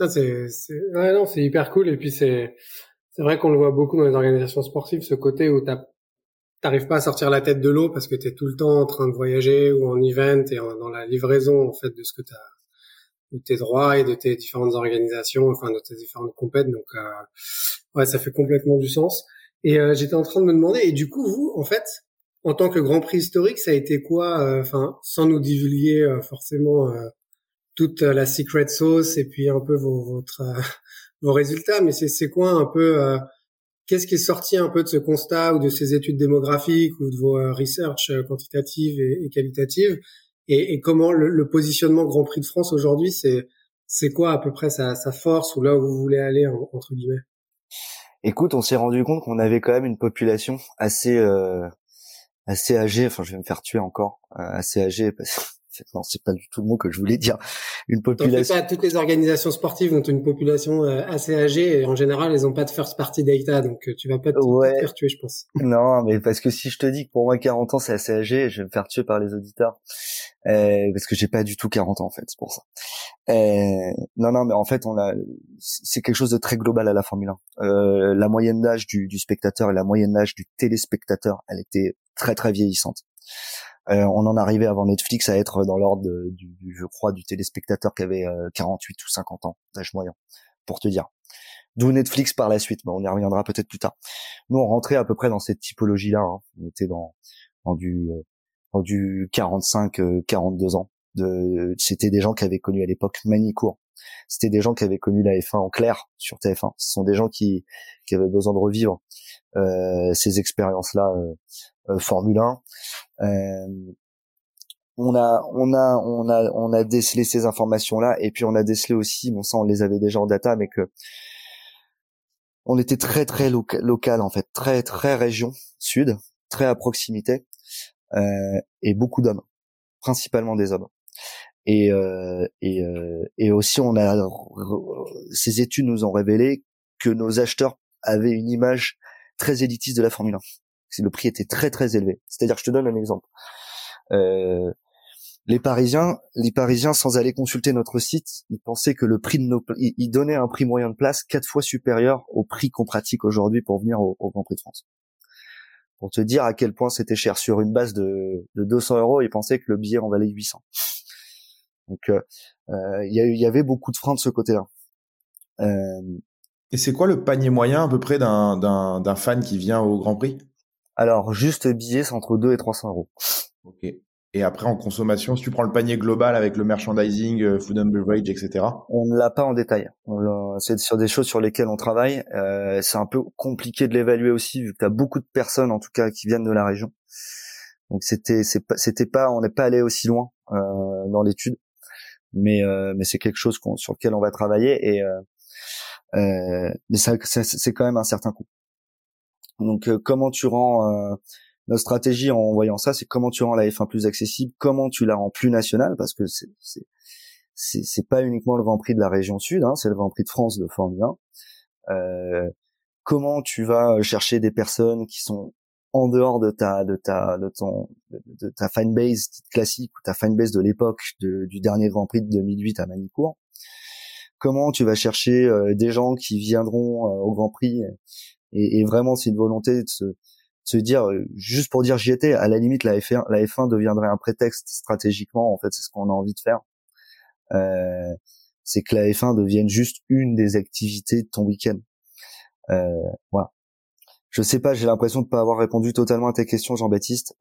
C: Ça c'est c'est ouais, non, c'est hyper cool et puis c'est c'est vrai qu'on le voit beaucoup dans les organisations sportives ce côté où tu t'arrives pas à sortir la tête de l'eau parce que tu es tout le temps en train de voyager ou en event et dans la livraison en fait de ce que tu as de tes droits et de tes différentes organisations, enfin de tes différentes compètes. Donc euh, ouais, ça fait complètement du sens. Et euh, j'étais en train de me demander, et du coup vous, en fait, en tant que Grand Prix historique, ça a été quoi euh, Enfin, sans nous divulguer euh, forcément euh, toute la secret sauce et puis un peu vos, votre, <laughs> vos résultats, mais c'est c'est quoi un peu Qu'est-ce qui est sorti un peu de ce constat ou de ces études démographiques ou de vos research quantitatives et, qualitatives? Et, comment le, positionnement Grand Prix de France aujourd'hui, c'est c'est quoi à peu près sa, force ou là où vous voulez aller entre guillemets?
B: Écoute, on s'est rendu compte qu'on avait quand même une population assez euh, assez âgé, enfin je vais me faire tuer encore, euh, assez âgé parce non, c'est pas du tout le mot que je voulais dire.
C: Une population. Pas, toutes les organisations sportives ont une population euh, assez âgée et en général, elles ont pas de first party data, donc euh, tu vas pas te, faire tuer, je pense. <laughs>
B: Non, mais parce que si je te dis que pour moi 40 ans c'est assez âgé, je vais me faire tuer par les auditeurs euh, parce que j'ai pas du tout 40 ans en fait, c'est pour ça. Euh, non, non, mais en fait, on a, c'est quelque chose de très global à la Formule 1. Euh, la moyenne d'âge du, du spectateur et la moyenne d'âge du téléspectateur, elle était très très vieillissante. Euh, on en arrivait avant Netflix à être dans l'ordre du, je crois, du téléspectateur qui avait 48 euh, ou 50 ans d'âge moyen, pour te dire. D'où Netflix par la suite, mais on y reviendra peut-être plus tard. Nous, on rentrait à peu près dans cette typologie-là. Hein. On était dans, dans du, euh, dans du 45, 42 ans. De, c'était des gens qui avaient connu à l'époque Manicourt. C'était des gens qui avaient connu la F1 en clair sur TF1. Ce sont des gens qui, qui avaient besoin de revivre ces expériences-là Formule 1 on a on a on a on a décelé ces informations là et puis on a décelé aussi bon ça on les avait déjà en data mais que on était très très local en fait. Très très région sud très à proximité euh, et beaucoup d'hommes. Principalement des hommes. Et euh, et euh, et aussi on a ces études nous ont révélé que nos acheteurs avaient une image très élitiste de la Formule 1 le prix était très très élevé c'est-à-dire je te donne un exemple euh, les Parisiens, les Parisiens, sans aller consulter notre site, ils pensaient que le prix de nos, ils, donnaient un prix moyen de place quatre fois supérieur au prix qu'on pratique aujourd'hui pour venir au, Grand Prix de France. Pour te dire à quel point c'était cher. Sur une base de, de 200 euros, ils pensaient que le billet en valait 800. Donc, euh, euh, il y, avait beaucoup de freins de ce côté-là.
A: Et c'est quoi le panier moyen à peu près d'un, d'un, d'un fan qui vient au Grand Prix?
B: Alors, juste billet, c'est entre 2 et 300 euros.
A: Ok. Et après, en consommation, si tu prends le panier global avec le merchandising, euh, food and beverage, etc.
B: On ne l'a pas en détail. C'est sur des choses sur lesquelles on travaille. Euh, c'est un peu compliqué de l'évaluer aussi, vu que tu as beaucoup de personnes, en tout cas, qui viennent de la région. Donc c'était, c'était pas, on n'est pas allé aussi loin euh, dans l'étude, mais euh, mais c'est quelque chose sur lequel on va travailler et euh, mais ça, c'est quand même un certain coût. Donc comment tu rends notre stratégie en voyant ça, c'est comment tu rends la F1 plus accessible, comment tu la rends plus nationale, parce que c'est c'est c'est pas uniquement le Grand Prix de la région Sud, hein, c'est le Grand Prix de France de Formule 1. Euh, comment tu vas chercher des personnes qui sont en dehors de ta de ta de ton de, ta fanbase classique ou ta fanbase de l'époque du dernier Grand Prix de 2008 à Manicourt. Comment tu vas chercher euh, des gens qui viendront euh, au Grand Prix. Et, vraiment c'est une volonté de se dire euh, juste pour dire j'y étais. À la limite la F1 la F1 deviendrait un prétexte stratégiquement en fait c'est ce qu'on a envie de faire. C'est que la F1 devienne juste une des activités de ton week-end. Euh, voilà. Je sais pas j'ai l'impression de pas avoir répondu totalement à tes questions Jean-Baptiste.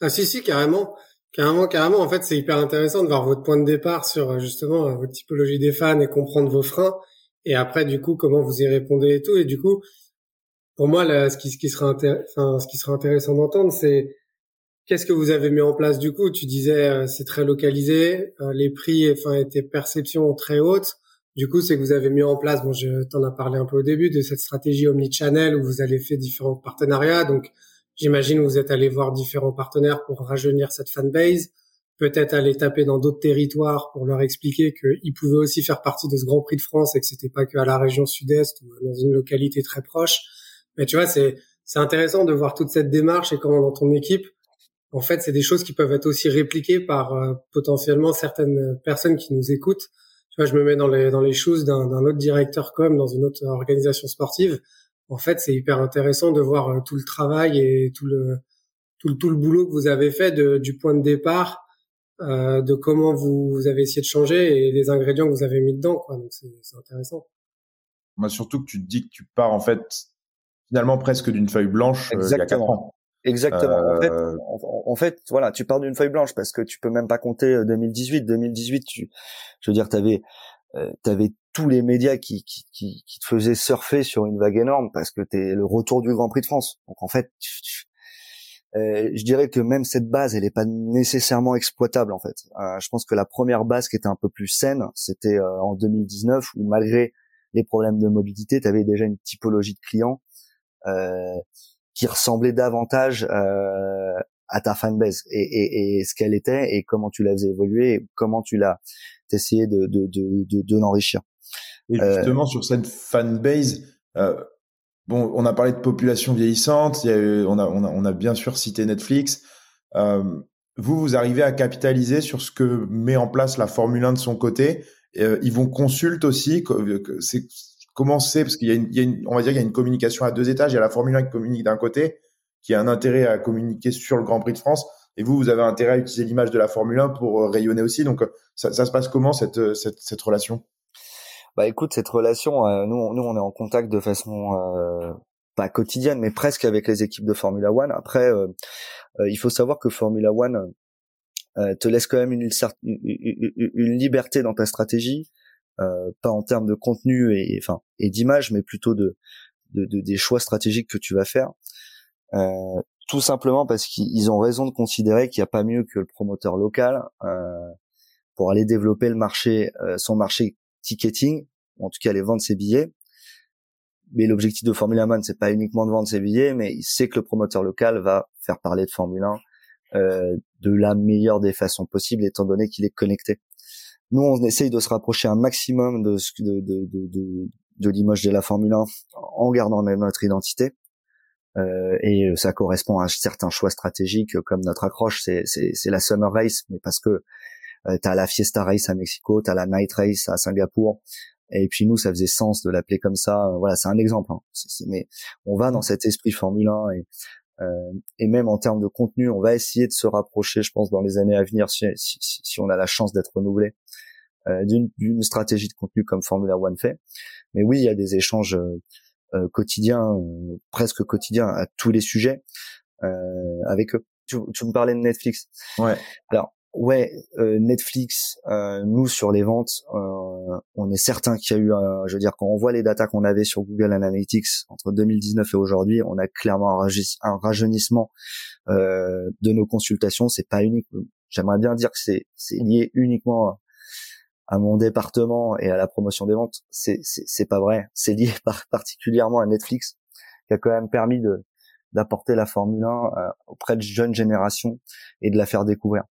C: Ah si si carrément carrément carrément en fait c'est hyper intéressant de voir votre point de départ sur justement votre typologie des fans et comprendre vos freins et après du coup comment vous y répondez et tout et du coup pour moi, là, ce qui, ce qui sera enfin, ce qui sera intéressant d'entendre, c'est qu'est-ce que vous avez mis en place du coup? Tu disais euh, c'est très localisé, euh, les prix, enfin, étaient perceptions très hautes. Du coup, c'est que vous avez mis en place, bon, je t'en ai parlé un peu au début de cette stratégie omnichannel où vous avez fait différents partenariats. Donc, j'imagine vous êtes allé voir différents partenaires pour rajeunir cette fanbase. Peut-être aller taper dans d'autres territoires pour leur expliquer qu'ils pouvaient aussi faire partie de ce Grand Prix de France et que c'était pas que à la région Sud-Est ou dans une localité très proche. Mais tu vois, c'est c'est intéressant de voir toute cette démarche et comment dans ton équipe, en fait, c'est des choses qui peuvent être aussi répliquées par euh, potentiellement certaines personnes qui nous écoutent. Tu vois, je me mets dans les dans les choses d'un autre directeur comme dans une autre organisation sportive. En fait, c'est hyper intéressant de voir euh, tout le travail et tout le tout le, tout le boulot que vous avez fait de, du point de départ, euh, de comment vous, vous, avez essayé de changer et les ingrédients que vous avez mis dedans. Quoi. Donc c'est intéressant.
A: Moi, surtout que tu te dis que tu pars en fait finalement presque d'une feuille blanche euh, il y a quatre ans.
B: Exactement. En, fait, euh, en, fait, voilà, tu pars d'une feuille blanche parce que tu peux même pas compter 2018. Euh, 2018, tu, je veux dire, t'avais, euh, t'avais tous les médias qui, te faisaient surfer sur une vague énorme parce que t'es le retour du Grand Prix de France. Donc en fait, euh, je dirais que même cette base, elle n'est pas nécessairement exploitable en fait. Euh, je pense que la première base qui était un peu plus saine, c'était en 2019 où malgré les problèmes de mobilité, tu avais déjà une typologie de clients euh, qui ressemblait davantage euh, à ta fanbase et, et, et ce qu'elle était et comment tu la faisais évoluer et comment tu l'as essayé de, de, de, de, de l'enrichir.
A: Et euh, justement, sur cette fanbase, euh, bon, on a parlé de population vieillissante, il y a on, a, on, a, on a bien sûr cité Netflix. Euh, vous, vous arrivez à capitaliser sur ce que met en place la Formule 1 de son côté. Ils vont consulter aussi. C'est comment c'est parce qu'il y a, une, il y a une, on va dire, il y a une communication à deux étages. Il y a la Formule 1 qui communique d'un côté, qui a un intérêt à communiquer sur le Grand Prix de France, et vous, vous avez intérêt à utiliser l'image de la Formule 1 pour euh, rayonner aussi. Donc, euh, ça, ça se passe comment cette, euh, cette, cette relation?
B: Bah, écoute, cette relation, nous, nous, on est en contact de façon euh, pas quotidienne, mais presque avec les équipes de Formula One. Après, il faut savoir que Formula One te laisse quand même une, une, une liberté dans ta stratégie. Euh, pas en termes de contenu et enfin et d'image, mais plutôt de de, de, des choix stratégiques que tu vas faire. Euh, tout simplement parce qu'ils ont raison de considérer qu'il n'y a pas mieux que le promoteur local euh, pour aller développer le marché, euh, son marché ticketing, en tout cas aller vendre ses billets. Mais l'objectif de Formula One, c'est pas uniquement de vendre ses billets, mais il sait que le promoteur local va faire parler de Formule 1 euh, de la meilleure des façons possibles, étant donné qu'il est connecté. Nous, on essaye de se rapprocher un maximum de, de, de, de, de l'image de la Formule 1 en gardant notre identité. Euh, et ça correspond à certains choix stratégiques comme notre accroche, c'est, la Summer Race, mais parce que euh, tu as la Fiesta Race à Mexico, tu as la Night Race à Singapour, et puis nous, ça faisait sens de l'appeler comme ça. Voilà, c'est un exemple. Hein. mais on va dans cet esprit Formule 1 et, euh, et même en termes de contenu, on va essayer de se rapprocher, je pense, dans les années à venir, si, si, si on a la chance d'être renouvelé, euh, d'une stratégie de contenu comme Formula One fait. Mais oui, il y a des échanges euh, euh quotidiens, euh, presque quotidiens, à tous les sujets avec eux. Tu, tu, me parlais de Netflix.
A: Ouais.
B: Alors, ouais, euh, Netflix, euh, nous sur les ventes, euh, on est certain qu'il y a eu, un, je veux dire, quand on voit les datas qu'on avait sur Google Analytics entre 2019 et aujourd'hui, on a clairement un, rajeunissement de nos consultations. C'est pas unique. J'aimerais bien dire que c'est c'est lié uniquement à mon département et à la promotion des ventes. C'est c'est pas vrai. C'est lié <laughs> particulièrement à Netflix qui a quand même permis de d'apporter la Formule 1 auprès de jeunes générations et de la faire découvrir.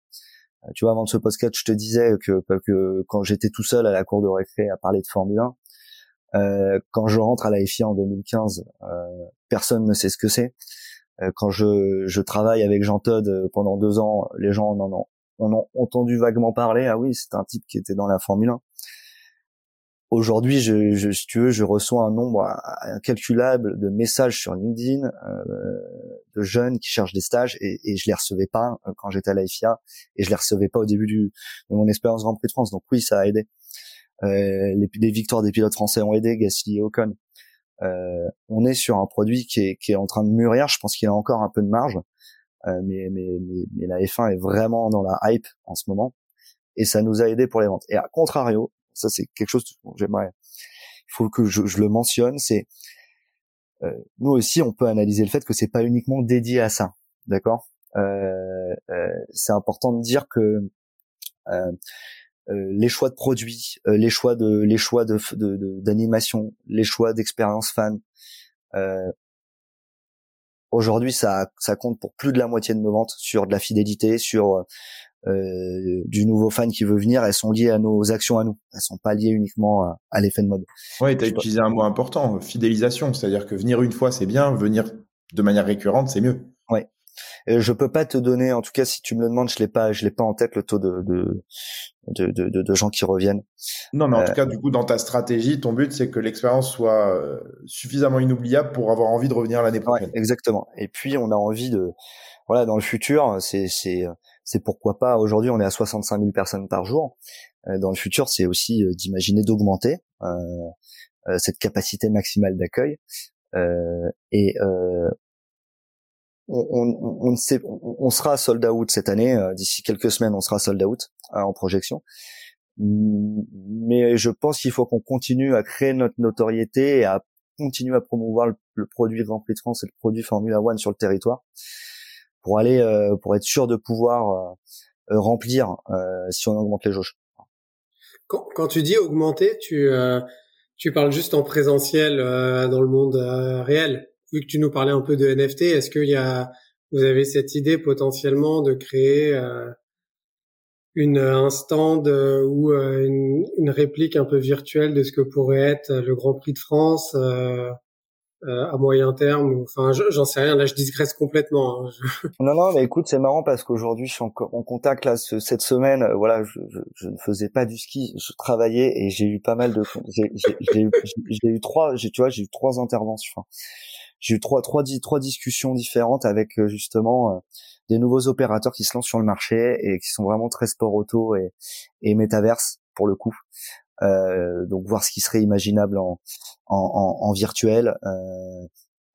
B: Euh, tu vois, avant de ce podcast, je te disais que, que quand j'étais tout seul à la cour de récré à parler de Formule 1, euh, quand je rentre à la FIA en 2015, euh, personne ne sait ce que c'est. Euh, quand je, je travaille avec Jean Todd euh, pendant deux ans, les gens en ont, en ont entendu vaguement parler. Ah oui, c'est un type qui était dans la Formule 1. Aujourd'hui, je, je, si tu veux, je reçois un nombre incalculable de messages sur LinkedIn euh, de jeunes qui cherchent des stages et, et je les recevais pas euh, quand j'étais à la FIA et je les recevais pas au début du, de mon expérience Grand Prix de France. Donc oui, ça a aidé. Euh, les, les, victoires des pilotes français ont aidé, Gasly et Ocon. Euh, on est sur un produit qui est, qui est en train de mûrir. Je pense qu'il y a encore un peu de marge, mais, mais, mais, mais la F1 est vraiment dans la hype en ce moment et ça nous a aidé pour les ventes. Et à contrario, ça, c'est quelque chose que j'aimerais. Il faut que je, je le mentionne. C'est euh, nous aussi, on peut analyser le fait que c'est pas uniquement dédié à ça, d'accord? Euh, euh, C'est important de dire que euh, euh, les choix de produits, euh, les choix de les choix de d'animation, les choix d'expérience fan. Aujourd'hui, ça ça compte pour plus de la moitié de nos ventes sur de la fidélité, sur euh, du nouveau fan qui veut venir, elles sont liées à nos actions à nous. Elles sont pas liées uniquement à, l'effet de mode.
A: Oui, tu as utilisé un mot important, fidélisation. C'est-à-dire que venir une fois, c'est bien, venir de manière récurrente, c'est mieux.
B: Oui. je peux pas te donner, en tout cas, si tu me le demandes, je l'ai pas, je l'ai pas en tête le taux de de, de, de, de gens qui reviennent.
A: Non, mais en tout euh, cas, du coup, dans ta stratégie, ton but, c'est que l'expérience soit euh, suffisamment inoubliable pour avoir envie de revenir l'année prochaine.
B: exactement. Et puis, on a envie de, voilà, dans le futur, c'est c'est c'est pourquoi pas. Aujourd'hui, on est à 65 000 personnes par jour. Euh, dans le futur, c'est aussi euh, d'imaginer d'augmenter euh, cette capacité maximale d'accueil. et on, on, on, sait, on, sera sold out cette année. D'ici quelques semaines, on sera sold out en projection. Mais je pense qu'il faut qu'on continue à créer notre notoriété et à continuer à promouvoir le, le produit Grand Prix de France et le produit Formula One sur le territoire pour aller euh, pour être sûr de pouvoir euh, euh, remplir si on augmente les jauges.
C: Quand, quand tu dis augmenter, tu tu parles juste en présentiel dans le monde réel. Vu que tu nous parlais un peu de NFT, est-ce qu'il y a vous avez cette idée potentiellement de créer une un stand ou une, une, réplique un peu virtuelle de ce que pourrait être le Grand Prix de France euh, à moyen terme Enfin, j'en sais rien. Là, je digresse complètement. Hein. <laughs>
B: non, non, mais écoute, c'est marrant parce qu'aujourd'hui, je suis en, en, contact là cette semaine. Euh, voilà, je, je, je, ne faisais pas du ski, je travaillais et j'ai eu pas mal de. J'ai eu, eu trois. Tu vois, j'ai eu trois interventions. J'ai eu trois, trois, trois discussions différentes avec euh, justement des nouveaux opérateurs qui se lancent sur le marché et qui sont vraiment très sport auto et, et métaverse pour le coup. Euh, donc voir ce qui serait imaginable en, en, en, virtuel, euh,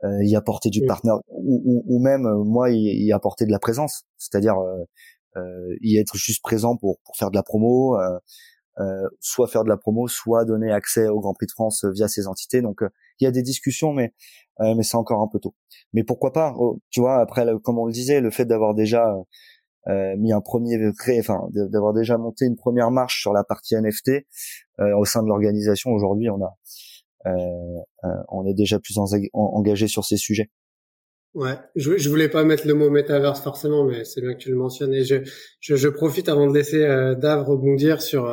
B: euh, y apporter du partenaire ou, ou, ou, même moi y, y, apporter de la présence, c'est-à-dire y être juste présent pour, pour faire de la promo, soit faire de la promo, soit donner accès au Grand Prix de France via ces entités. Donc il y a des discussions, mais mais c'est encore un peu tôt. Mais pourquoi pas oh, Tu vois, après, comme on le disait, le fait d'avoir déjà euh, mis un premier enfin d'avoir déjà monté une première marche sur la partie NFT euh, au sein de l'organisation. Aujourd'hui, on a euh, on est déjà plus engagé sur ces sujets.
C: Ouais, je, je voulais pas mettre le mot métaverse forcément, mais c'est bien que tu le mentionnes. Et je, je, je profite avant de laisser Dave rebondir sur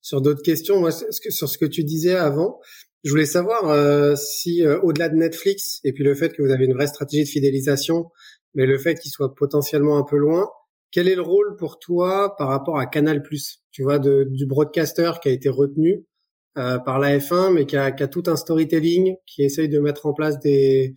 C: sur d'autres questions. Moi, sur ce que tu disais avant, je voulais savoir si au-delà de Netflix et puis le fait que vous avez une vraie stratégie de fidélisation, mais le fait qu'il soit potentiellement un peu loin, quel est le rôle pour toi par rapport à Canal+, tu vois, de, du broadcaster qui a été retenu euh, par la F1, mais qui a, qui a, tout un storytelling, qui essaye de mettre en place des,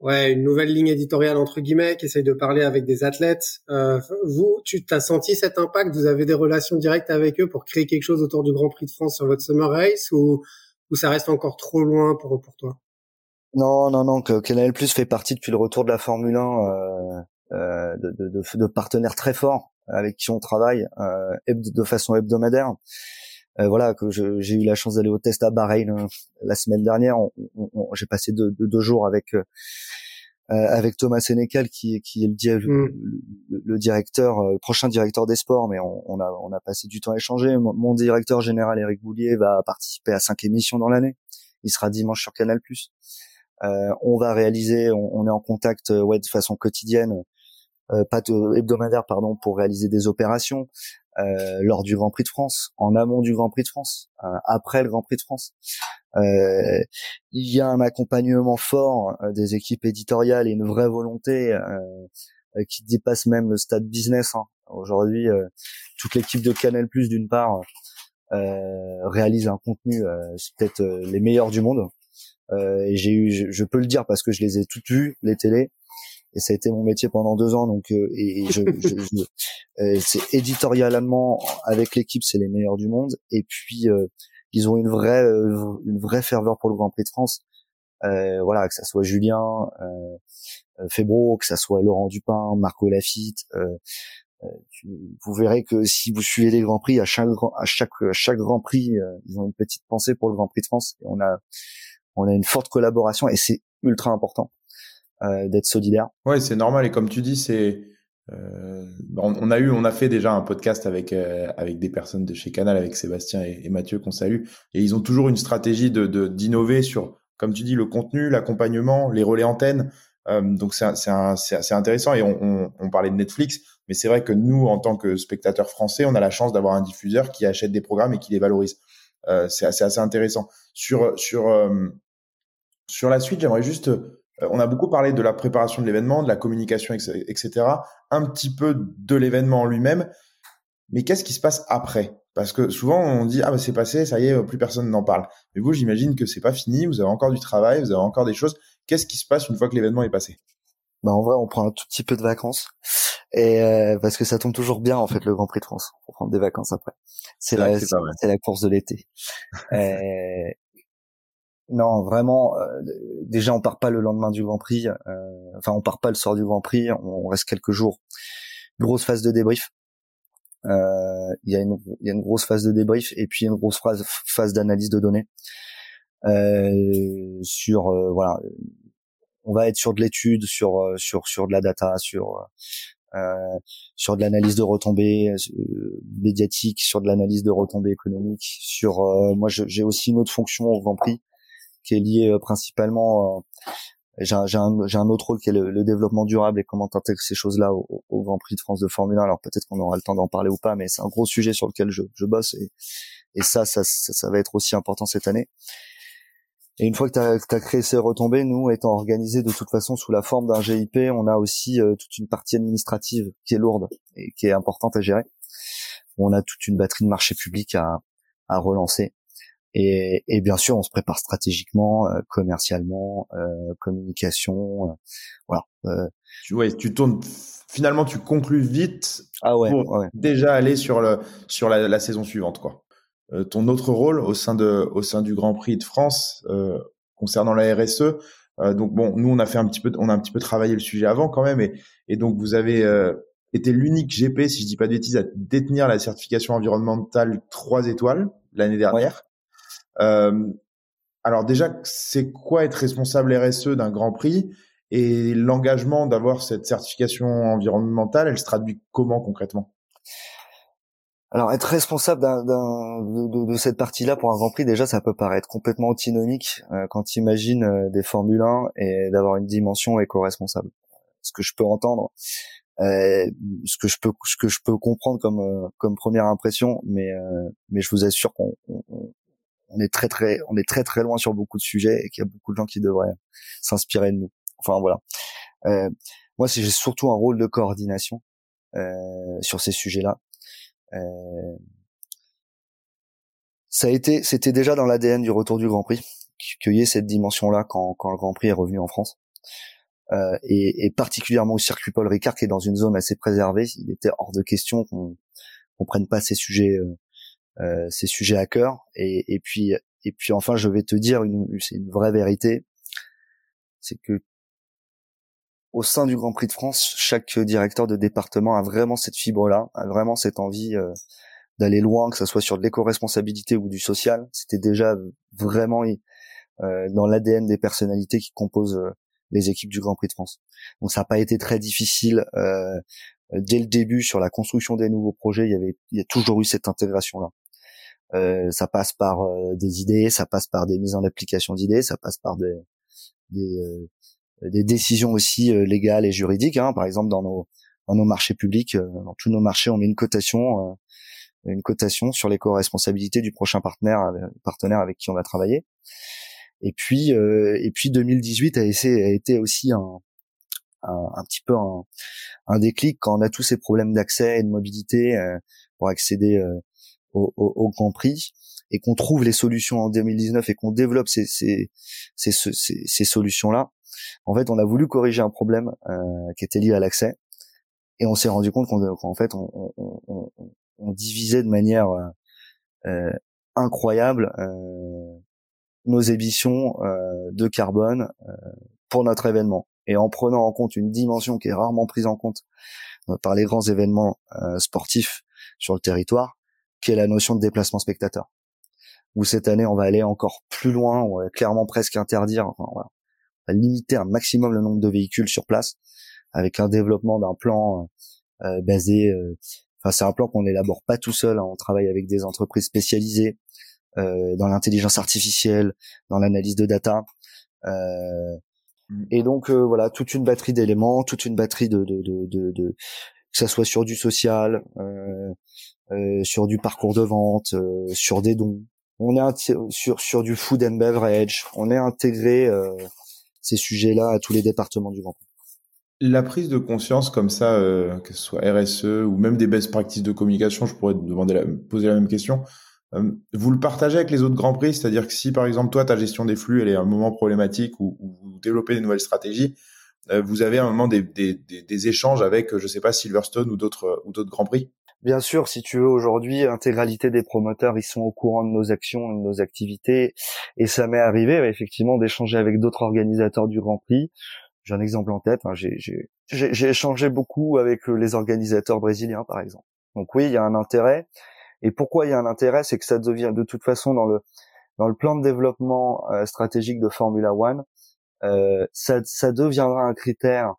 C: ouais, une nouvelle ligne éditoriale entre guillemets, qui essaye de parler avec des athlètes. Euh, vous, tu t'as senti cet impact? Vous avez des relations directes avec eux pour créer quelque chose autour du Grand Prix de France sur votre Summer Race, ou, ou ça reste encore trop loin pour pour toi?
B: Non, non, non. Que Canal Plus fait partie depuis le retour de la Formule 1. Euh, euh, de, de, de, partenaires très forts avec qui on travaille euh, de façon hebdomadaire. Euh, voilà que j'ai eu la chance d'aller au test à Bahreïn la semaine dernière. j'ai passé deux, deux, jours avec avec Thomas Sénécal qui, qui est le, mm. le, directeur, le prochain directeur des sports, mais on, on, a, on a passé du temps à échanger. Mon, directeur général Eric Boulier va participer à cinq émissions dans l'année. Il sera dimanche sur Canal+. Euh, on va réaliser, on, on, est en contact ouais, de façon quotidienne euh, pas hebdomadaire pardon pour réaliser des opérations euh, lors du Grand Prix de France, en amont du Grand Prix de France, euh, après le Grand Prix de France. Euh, il y a un accompagnement fort euh, des équipes éditoriales et une vraie volonté qui dépasse même le stade business. Hein. Aujourd'hui, toute l'équipe de Canal+ d'une part réalise un contenu, c'est peut-être les meilleurs du monde. et j'ai eu, je, je, peux le dire parce que je les ai toutes vues les télés et ça a été mon métier pendant deux ans donc euh, et, je, je, <laughs> je euh, c'est éditorialement avec l'équipe c'est les meilleurs du monde. Et puis euh, ils ont une vraie une vraie ferveur pour le Grand Prix de France. Voilà que ça soit Julien Febro que ça soit Laurent Dupin Marco Lafitte vous verrez que si vous suivez les grands prix à chaque à chaque à chaque grand prix ils ont une petite pensée pour le Grand Prix de France. Et on a on a une forte collaboration et c'est ultra important. euh, d'être solidaire.
A: Ouais, c'est normal et comme tu dis, c'est euh, on, a eu, on a fait déjà un podcast avec euh, avec des personnes de chez Canal, avec Sébastien et, Mathieu qu'on salue, et ils ont toujours une stratégie de d'innover sur, comme tu dis, le contenu, l'accompagnement, les relais antennes. donc c'est c'est intéressant et on, on, on, parlait de Netflix, mais c'est vrai que nous, en tant que spectateurs français, on a la chance d'avoir un diffuseur qui achète des programmes et qui les valorise. c'est assez assez intéressant. Sur sur sur la suite, j'aimerais juste euh, on a beaucoup parlé de la préparation de l'événement, de la communication, etc. Un petit peu de l'événement en lui-même. Mais qu'est-ce qui se passe après? Parce que souvent on dit ah bah c'est passé, ça y est, plus personne n'en parle. Mais vous, j'imagine que c'est pas fini. Vous avez encore du travail, vous avez encore des choses. Qu'est-ce qui se passe une fois que l'événement est passé?
B: Bah en vrai, on prend un tout petit peu de vacances et euh, parce que ça tombe toujours bien en fait le Grand Prix de France. On prend des vacances après. C'est la, c'est la course de l'été. euh, non, vraiment. Euh, déjà, on part pas le lendemain du Grand Prix. Euh, enfin, on part pas le soir du Grand Prix. On, reste quelques jours. Grosse phase de débrief. Euh, il y a une, il y a une grosse phase de débrief et puis une grosse phase, phase d'analyse de données. sur voilà, on va être sur de l'étude, sur sur sur de la data, sur sur de l'analyse de retombées médiatiques, sur de l'analyse de retombées économiques. Sur moi, j'ai aussi une autre fonction au Grand Prix qui est lié euh, principalement euh, j'ai un, un, autre rôle qui est le, développement durable et comment intégrer ces choses-là au, au, Grand Prix de France de Formule 1. Alors peut-être qu'on aura le temps d'en parler ou pas, mais c'est un gros sujet sur lequel je, je bosse et, et ça, ça, ça, va être aussi important cette année. Et une fois que tu as, créé ces retombées, nous, étant organisés de toute façon sous la forme d'un GIP, on a aussi euh, toute une partie administrative qui est lourde et qui est importante à gérer. On a toute une batterie de marché public à, à relancer. Et, et, bien sûr, on se prépare stratégiquement, euh, commercialement, euh, communication, euh, voilà. Euh.
A: Tu, ouais, tu tournes. Finalement, tu conclus vite
B: ah ouais,
A: pour déjà aller sur le sur la, la saison suivante, quoi. ton autre rôle au sein de au sein du Grand Prix de France concernant la RSE. donc bon, nous on a fait un petit peu, on a un petit peu travaillé le sujet avant quand même, et, et donc vous avez était l'unique GP, si je dis pas de bêtises, à détenir la certification environnementale 3 étoiles l'année dernière. Euh, alors déjà, c'est quoi être responsable RSE d'un Grand Prix? Et l'engagement d'avoir cette certification environnementale, elle se traduit comment concrètement?
B: Alors être responsable de, cette partie-là pour un Grand Prix, déjà ça peut paraître complètement antinomique euh, quand tu imagines euh, des Formule 1 et d'avoir une dimension éco-responsable. Ce que je peux entendre, euh, ce que je peux ce que je peux comprendre comme comme première impression, mais mais je vous assure qu'on on, est très très on est très très loin sur beaucoup de sujets et qu'il y a beaucoup de gens qui devraient s'inspirer de nous. Enfin voilà. moi, j'ai surtout un rôle de coordination sur ces sujets-là euh, ça a été, c'était déjà dans l'ADN du retour du Grand Prix qu'il y ait cette dimension-là quand, quand le Grand Prix est revenu en France. Euh, et, et, particulièrement au circuit Paul Ricard qui est dans une zone assez préservée, il était hors de question qu'on qu'on prenne pas ces sujets euh, euh, ces sujets à cœur. Et, et puis et puis enfin, je vais te dire une c'est une vraie vérité, c'est que au sein du Grand Prix de France, chaque directeur de département a vraiment cette fibre-là, a vraiment cette envie euh, d'aller loin, que ce soit sur de l'éco-responsabilité ou du social. C'était déjà vraiment euh, dans l'ADN des personnalités qui composent euh, les équipes du Grand Prix de France. Donc ça n'a pas été très difficile dès le début sur la construction des nouveaux projets. Il y avait, il y a toujours eu cette intégration-là. Ça passe par des idées, ça passe par des mises en application d'idées, ça passe par des, des des décisions aussi euh, légales et juridiques. Hein. Par exemple, dans nos dans nos marchés publics, euh, dans tous nos marchés, on met une cotation, euh, une cotation sur l'éco-responsabilité du prochain partenaire partenaire avec qui on va travailler. Et puis et puis 2018 a été, aussi un, un, un petit peu un, un, déclic quand on a tous ces problèmes d'accès et de mobilité pour accéder au, au, au, Grand Prix et qu'on trouve les solutions en 2019 et qu'on développe ces, ces, ces, ces, ces solutions-là, en fait, on a voulu corriger un problème euh, qui était lié à l'accès, et on s'est rendu compte qu'en fait, on, on, on, on, divisait de manière euh, euh incroyable euh, nos émissions euh, de carbone pour notre événement. Et en prenant en compte une dimension qui est rarement prise en compte par les grands événements sportifs sur le territoire, qui est la notion de déplacement spectateur. Où cette année, on va aller encore plus loin, on va clairement presque interdire, enfin, voilà, limiter un maximum le nombre de véhicules sur place avec un développement d'un plan euh, basé euh, enfin c'est un plan qu'on n'élabore pas tout seul hein. on travaille avec des entreprises spécialisées euh, dans l'intelligence artificielle dans l'analyse de data euh, mm. et donc euh, voilà toute une batterie d'éléments toute une batterie de, de, de, de, de que ça soit sur du social sur du parcours de vente sur des dons on est sur sur du food and beverage on est intégré ces sujets-là à tous les départements du Grand Prix.
A: La prise de conscience comme ça, euh, que ce soit RSE ou même des best practices de communication, je pourrais demander la, poser la même question. Euh, vous le partagez avec les autres grands prix, c'est-à-dire que si par exemple toi ta gestion des flux elle est un moment problématique ou, vous développez des nouvelles stratégies, euh, vous avez un moment des, des, des, des, échanges avec je sais pas Silverstone ou d'autres ou d'autres grands prix?
B: Bien sûr, si tu veux, aujourd'hui, l'intégralité des promoteurs, ils sont au courant de nos actions, de nos activités, et ça m'est arrivé, effectivement, d'échanger avec d'autres organisateurs du Grand Prix. J'ai un exemple en tête. Hein, j'ai échangé beaucoup avec euh, les organisateurs brésiliens, par exemple. Donc oui, il y a un intérêt. Et pourquoi il y a un intérêt, c'est que ça devient de toute façon dans le dans le plan de développement euh, stratégique de Formula One, euh, ça, ça deviendra un critère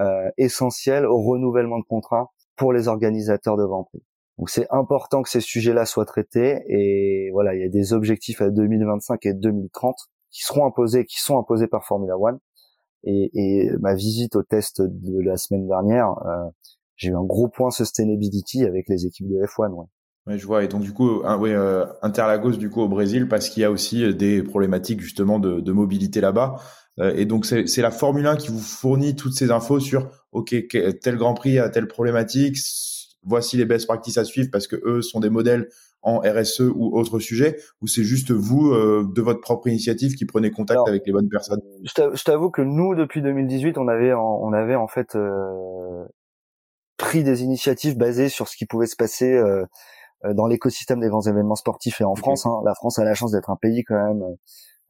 B: euh, essentiel au renouvellement de contrat pour les organisateurs de Grand Prix. Donc c'est important que ces sujets-là soient traités et voilà, il y a des objectifs à 2025 et 2030 qui seront imposés, qui sont imposés par Formula One. Et, ma visite au test de la semaine dernière, euh, j'ai eu un gros point sustainability avec les équipes de F1. Ouais.
A: Ouais, je vois. Et donc du coup, euh, Interlagos du coup au Brésil parce qu'il y a aussi des problématiques justement de, mobilité là-bas. Euh, et donc c'est la Formule 1 qui vous fournit toutes ces infos sur ok tel Grand Prix a telle problématique, voici les best practices à suivre parce que eux sont des modèles en RSE ou autre sujet, ou c'est juste vous euh, de votre propre initiative qui prenez contact avec les bonnes personnes?
B: Je t'avoue que nous depuis 2018 on avait en, on avait en fait euh, pris des initiatives basées sur ce qui pouvait se passer euh, dans l'écosystème des grands événements sportifs et en France. Hein. La France a la chance d'être un pays quand même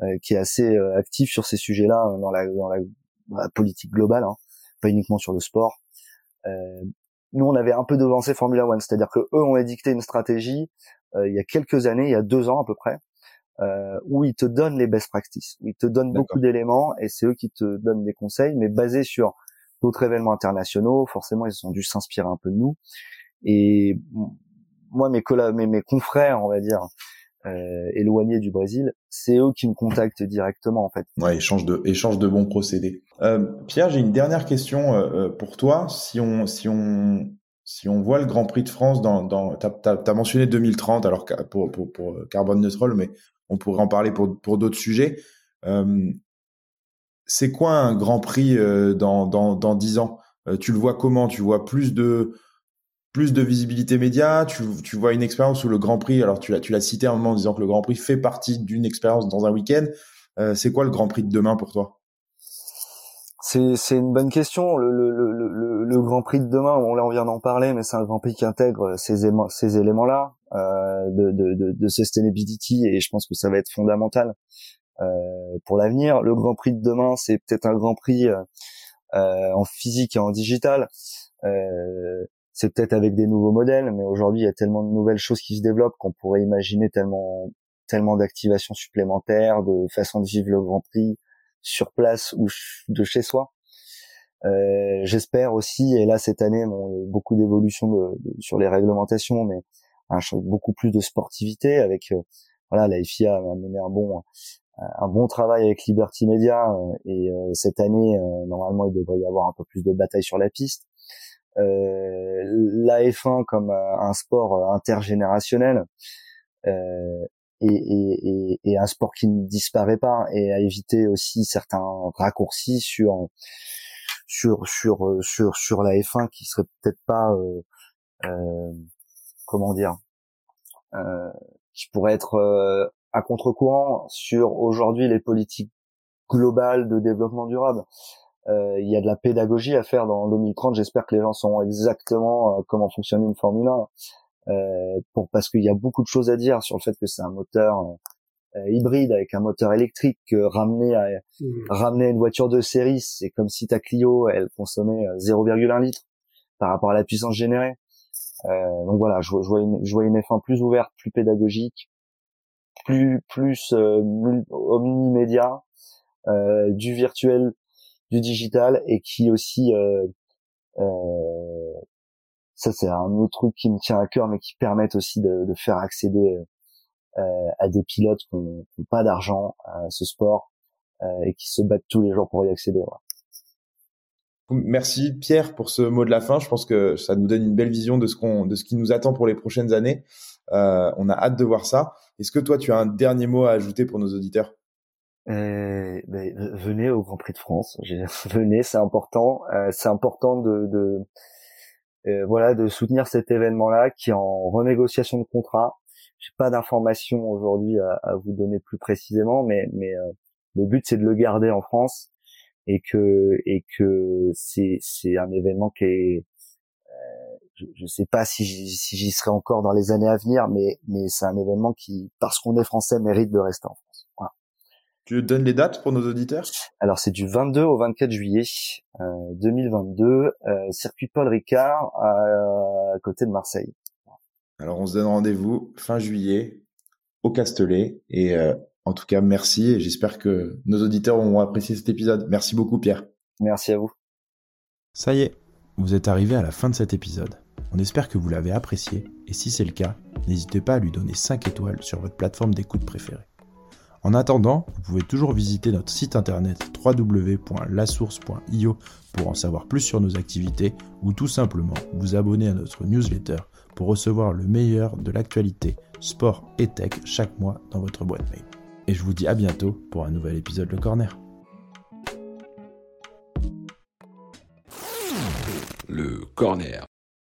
B: euh, qui est assez euh, actif sur ces sujets-là euh, dans la, dans la, politique globale, hein, pas uniquement sur le sport. nous on avait un peu devancé Formula One, c'est-à-dire que eux ont édicté une stratégie il y a quelques années, il y a deux ans à peu près, où ils te donnent les best practices, où ils te donnent beaucoup d'éléments et c'est eux qui te donnent des conseils, mais basés sur d'autres événements internationaux. Forcément, ils ont dû s'inspirer un peu de nous. Et moi, mes, mes, mes confrères, on va dire, euh, éloignés du Brésil, c'est eux qui me contactent directement en fait.
A: Ouais, échange de échange de bons procédés. Euh, Pierre, j'ai une dernière question euh, euh pour toi. Si on si on si on voit le Grand Prix de France dans dans t'as as, mentionné 2030 alors pour pour pour carbone neutral, mais on pourrait en parler pour pour d'autres sujets. C'est quoi un Grand Prix dans dans dans dix ans? Tu le vois comment? Tu vois plus de plus de visibilité média, tu, tu vois une expérience où le Grand Prix, alors tu l'as, tu l'as cité un moment en disant que le Grand Prix fait partie d'une expérience dans un week-end. Euh, c'est quoi le Grand Prix de demain pour toi?
B: C'est, c'est une bonne question. Le, le, le, Grand Prix de demain, on, là, on vient d'en parler, mais c'est un Grand Prix qui intègre ces, éléments, ces éléments-là euh, de, de, de, sustainability et je pense que ça va être fondamental euh, pour l'avenir. Le Grand Prix de demain, c'est peut-être un Grand Prix en physique et en digital. C'est peut-être avec des nouveaux modèles, mais aujourd'hui il y a tellement de nouvelles choses qui se développent qu'on pourrait imaginer tellement tellement d'activations supplémentaires, de façon de vivre le Grand Prix sur place ou de chez soi. Euh, J'espère aussi, et là cette année, bon, beaucoup d'évolutions de, sur les réglementations, mais beaucoup plus de sportivité avec euh, voilà la FIA a mené un bon un bon travail avec Liberty Media euh, et cette année normalement il devrait y avoir un peu plus de bataille sur la piste la F1 comme un sport intergénérationnel euh, et, et, et, un sport qui ne disparaît pas et à éviter aussi certains raccourcis sur sur sur sur sur la F1 qui serait peut-être pas euh, euh, comment dire euh, qui pourrait être euh, à contre-courant sur aujourd'hui les politiques globales de développement durable. Euh, il y a de la pédagogie à faire dans 2030. J'espère que les gens sauront exactement euh, comment fonctionne une Formule 1, euh, pour parce qu'il y a beaucoup de choses à dire sur le fait que c'est un moteur hybride avec un moteur électrique ramener à mmh. ramener une voiture de série, c'est comme si ta Clio elle consommait 0,1 litre par rapport à la puissance générée. donc voilà, je, je, vois une, je vois une F1 plus ouverte, plus pédagogique, plus plus omnimédia, du virtuel du digital et qui aussi euh, euh, ça c'est un autre truc qui me tient à cœur mais qui permettent aussi de, faire accéder euh, à des pilotes qui n'ont pas d'argent à ce sport euh, et qui se battent tous les jours pour y accéder.
A: Merci Pierre pour ce mot de la fin. Je pense que ça nous donne une belle vision de ce qu'on, de ce qui nous attend pour les prochaines années. Euh, on a hâte de voir ça. Est-ce que toi tu as un dernier mot à ajouter pour nos auditeurs?
B: Euh, ben, venez au Grand Prix de France. <laughs> venez, c'est important. Euh, c'est important de, de euh, voilà de soutenir cet événement-là qui est en renégociation de contrat. J'ai pas d'informations aujourd'hui à, à, vous donner plus précisément, mais mais euh, le but c'est de le garder en France et que et que c'est c'est un événement qui est euh, je, je sais pas si j'y serai encore dans les années à venir, mais mais c'est un événement qui parce qu'on est français mérite de rester en France.
A: Tu donnes les dates pour nos auditeurs?
B: Alors c'est du 22 au 24 juillet euh, 2022, euh, circuit Paul Ricard à, côté de Marseille.
A: Alors on se donne rendez-vous fin juillet au Castellet et euh, en tout cas merci et j'espère que nos auditeurs auront apprécié cet épisode. Merci beaucoup Pierre.
B: Merci à vous.
A: Ça y est, vous êtes arrivé à la fin de cet épisode. On espère que vous l'avez apprécié et si c'est le cas, n'hésitez pas à lui donner 5 étoiles sur votre plateforme d'écoute préférée. En attendant, vous pouvez toujours visiter notre site internet www.lasource.io pour en savoir plus sur nos activités ou tout simplement vous abonner à notre newsletter pour recevoir le meilleur de l'actualité sport et tech chaque mois dans votre boîte mail. Et je vous dis à bientôt pour un nouvel épisode Le Corner.
D: Le Corner.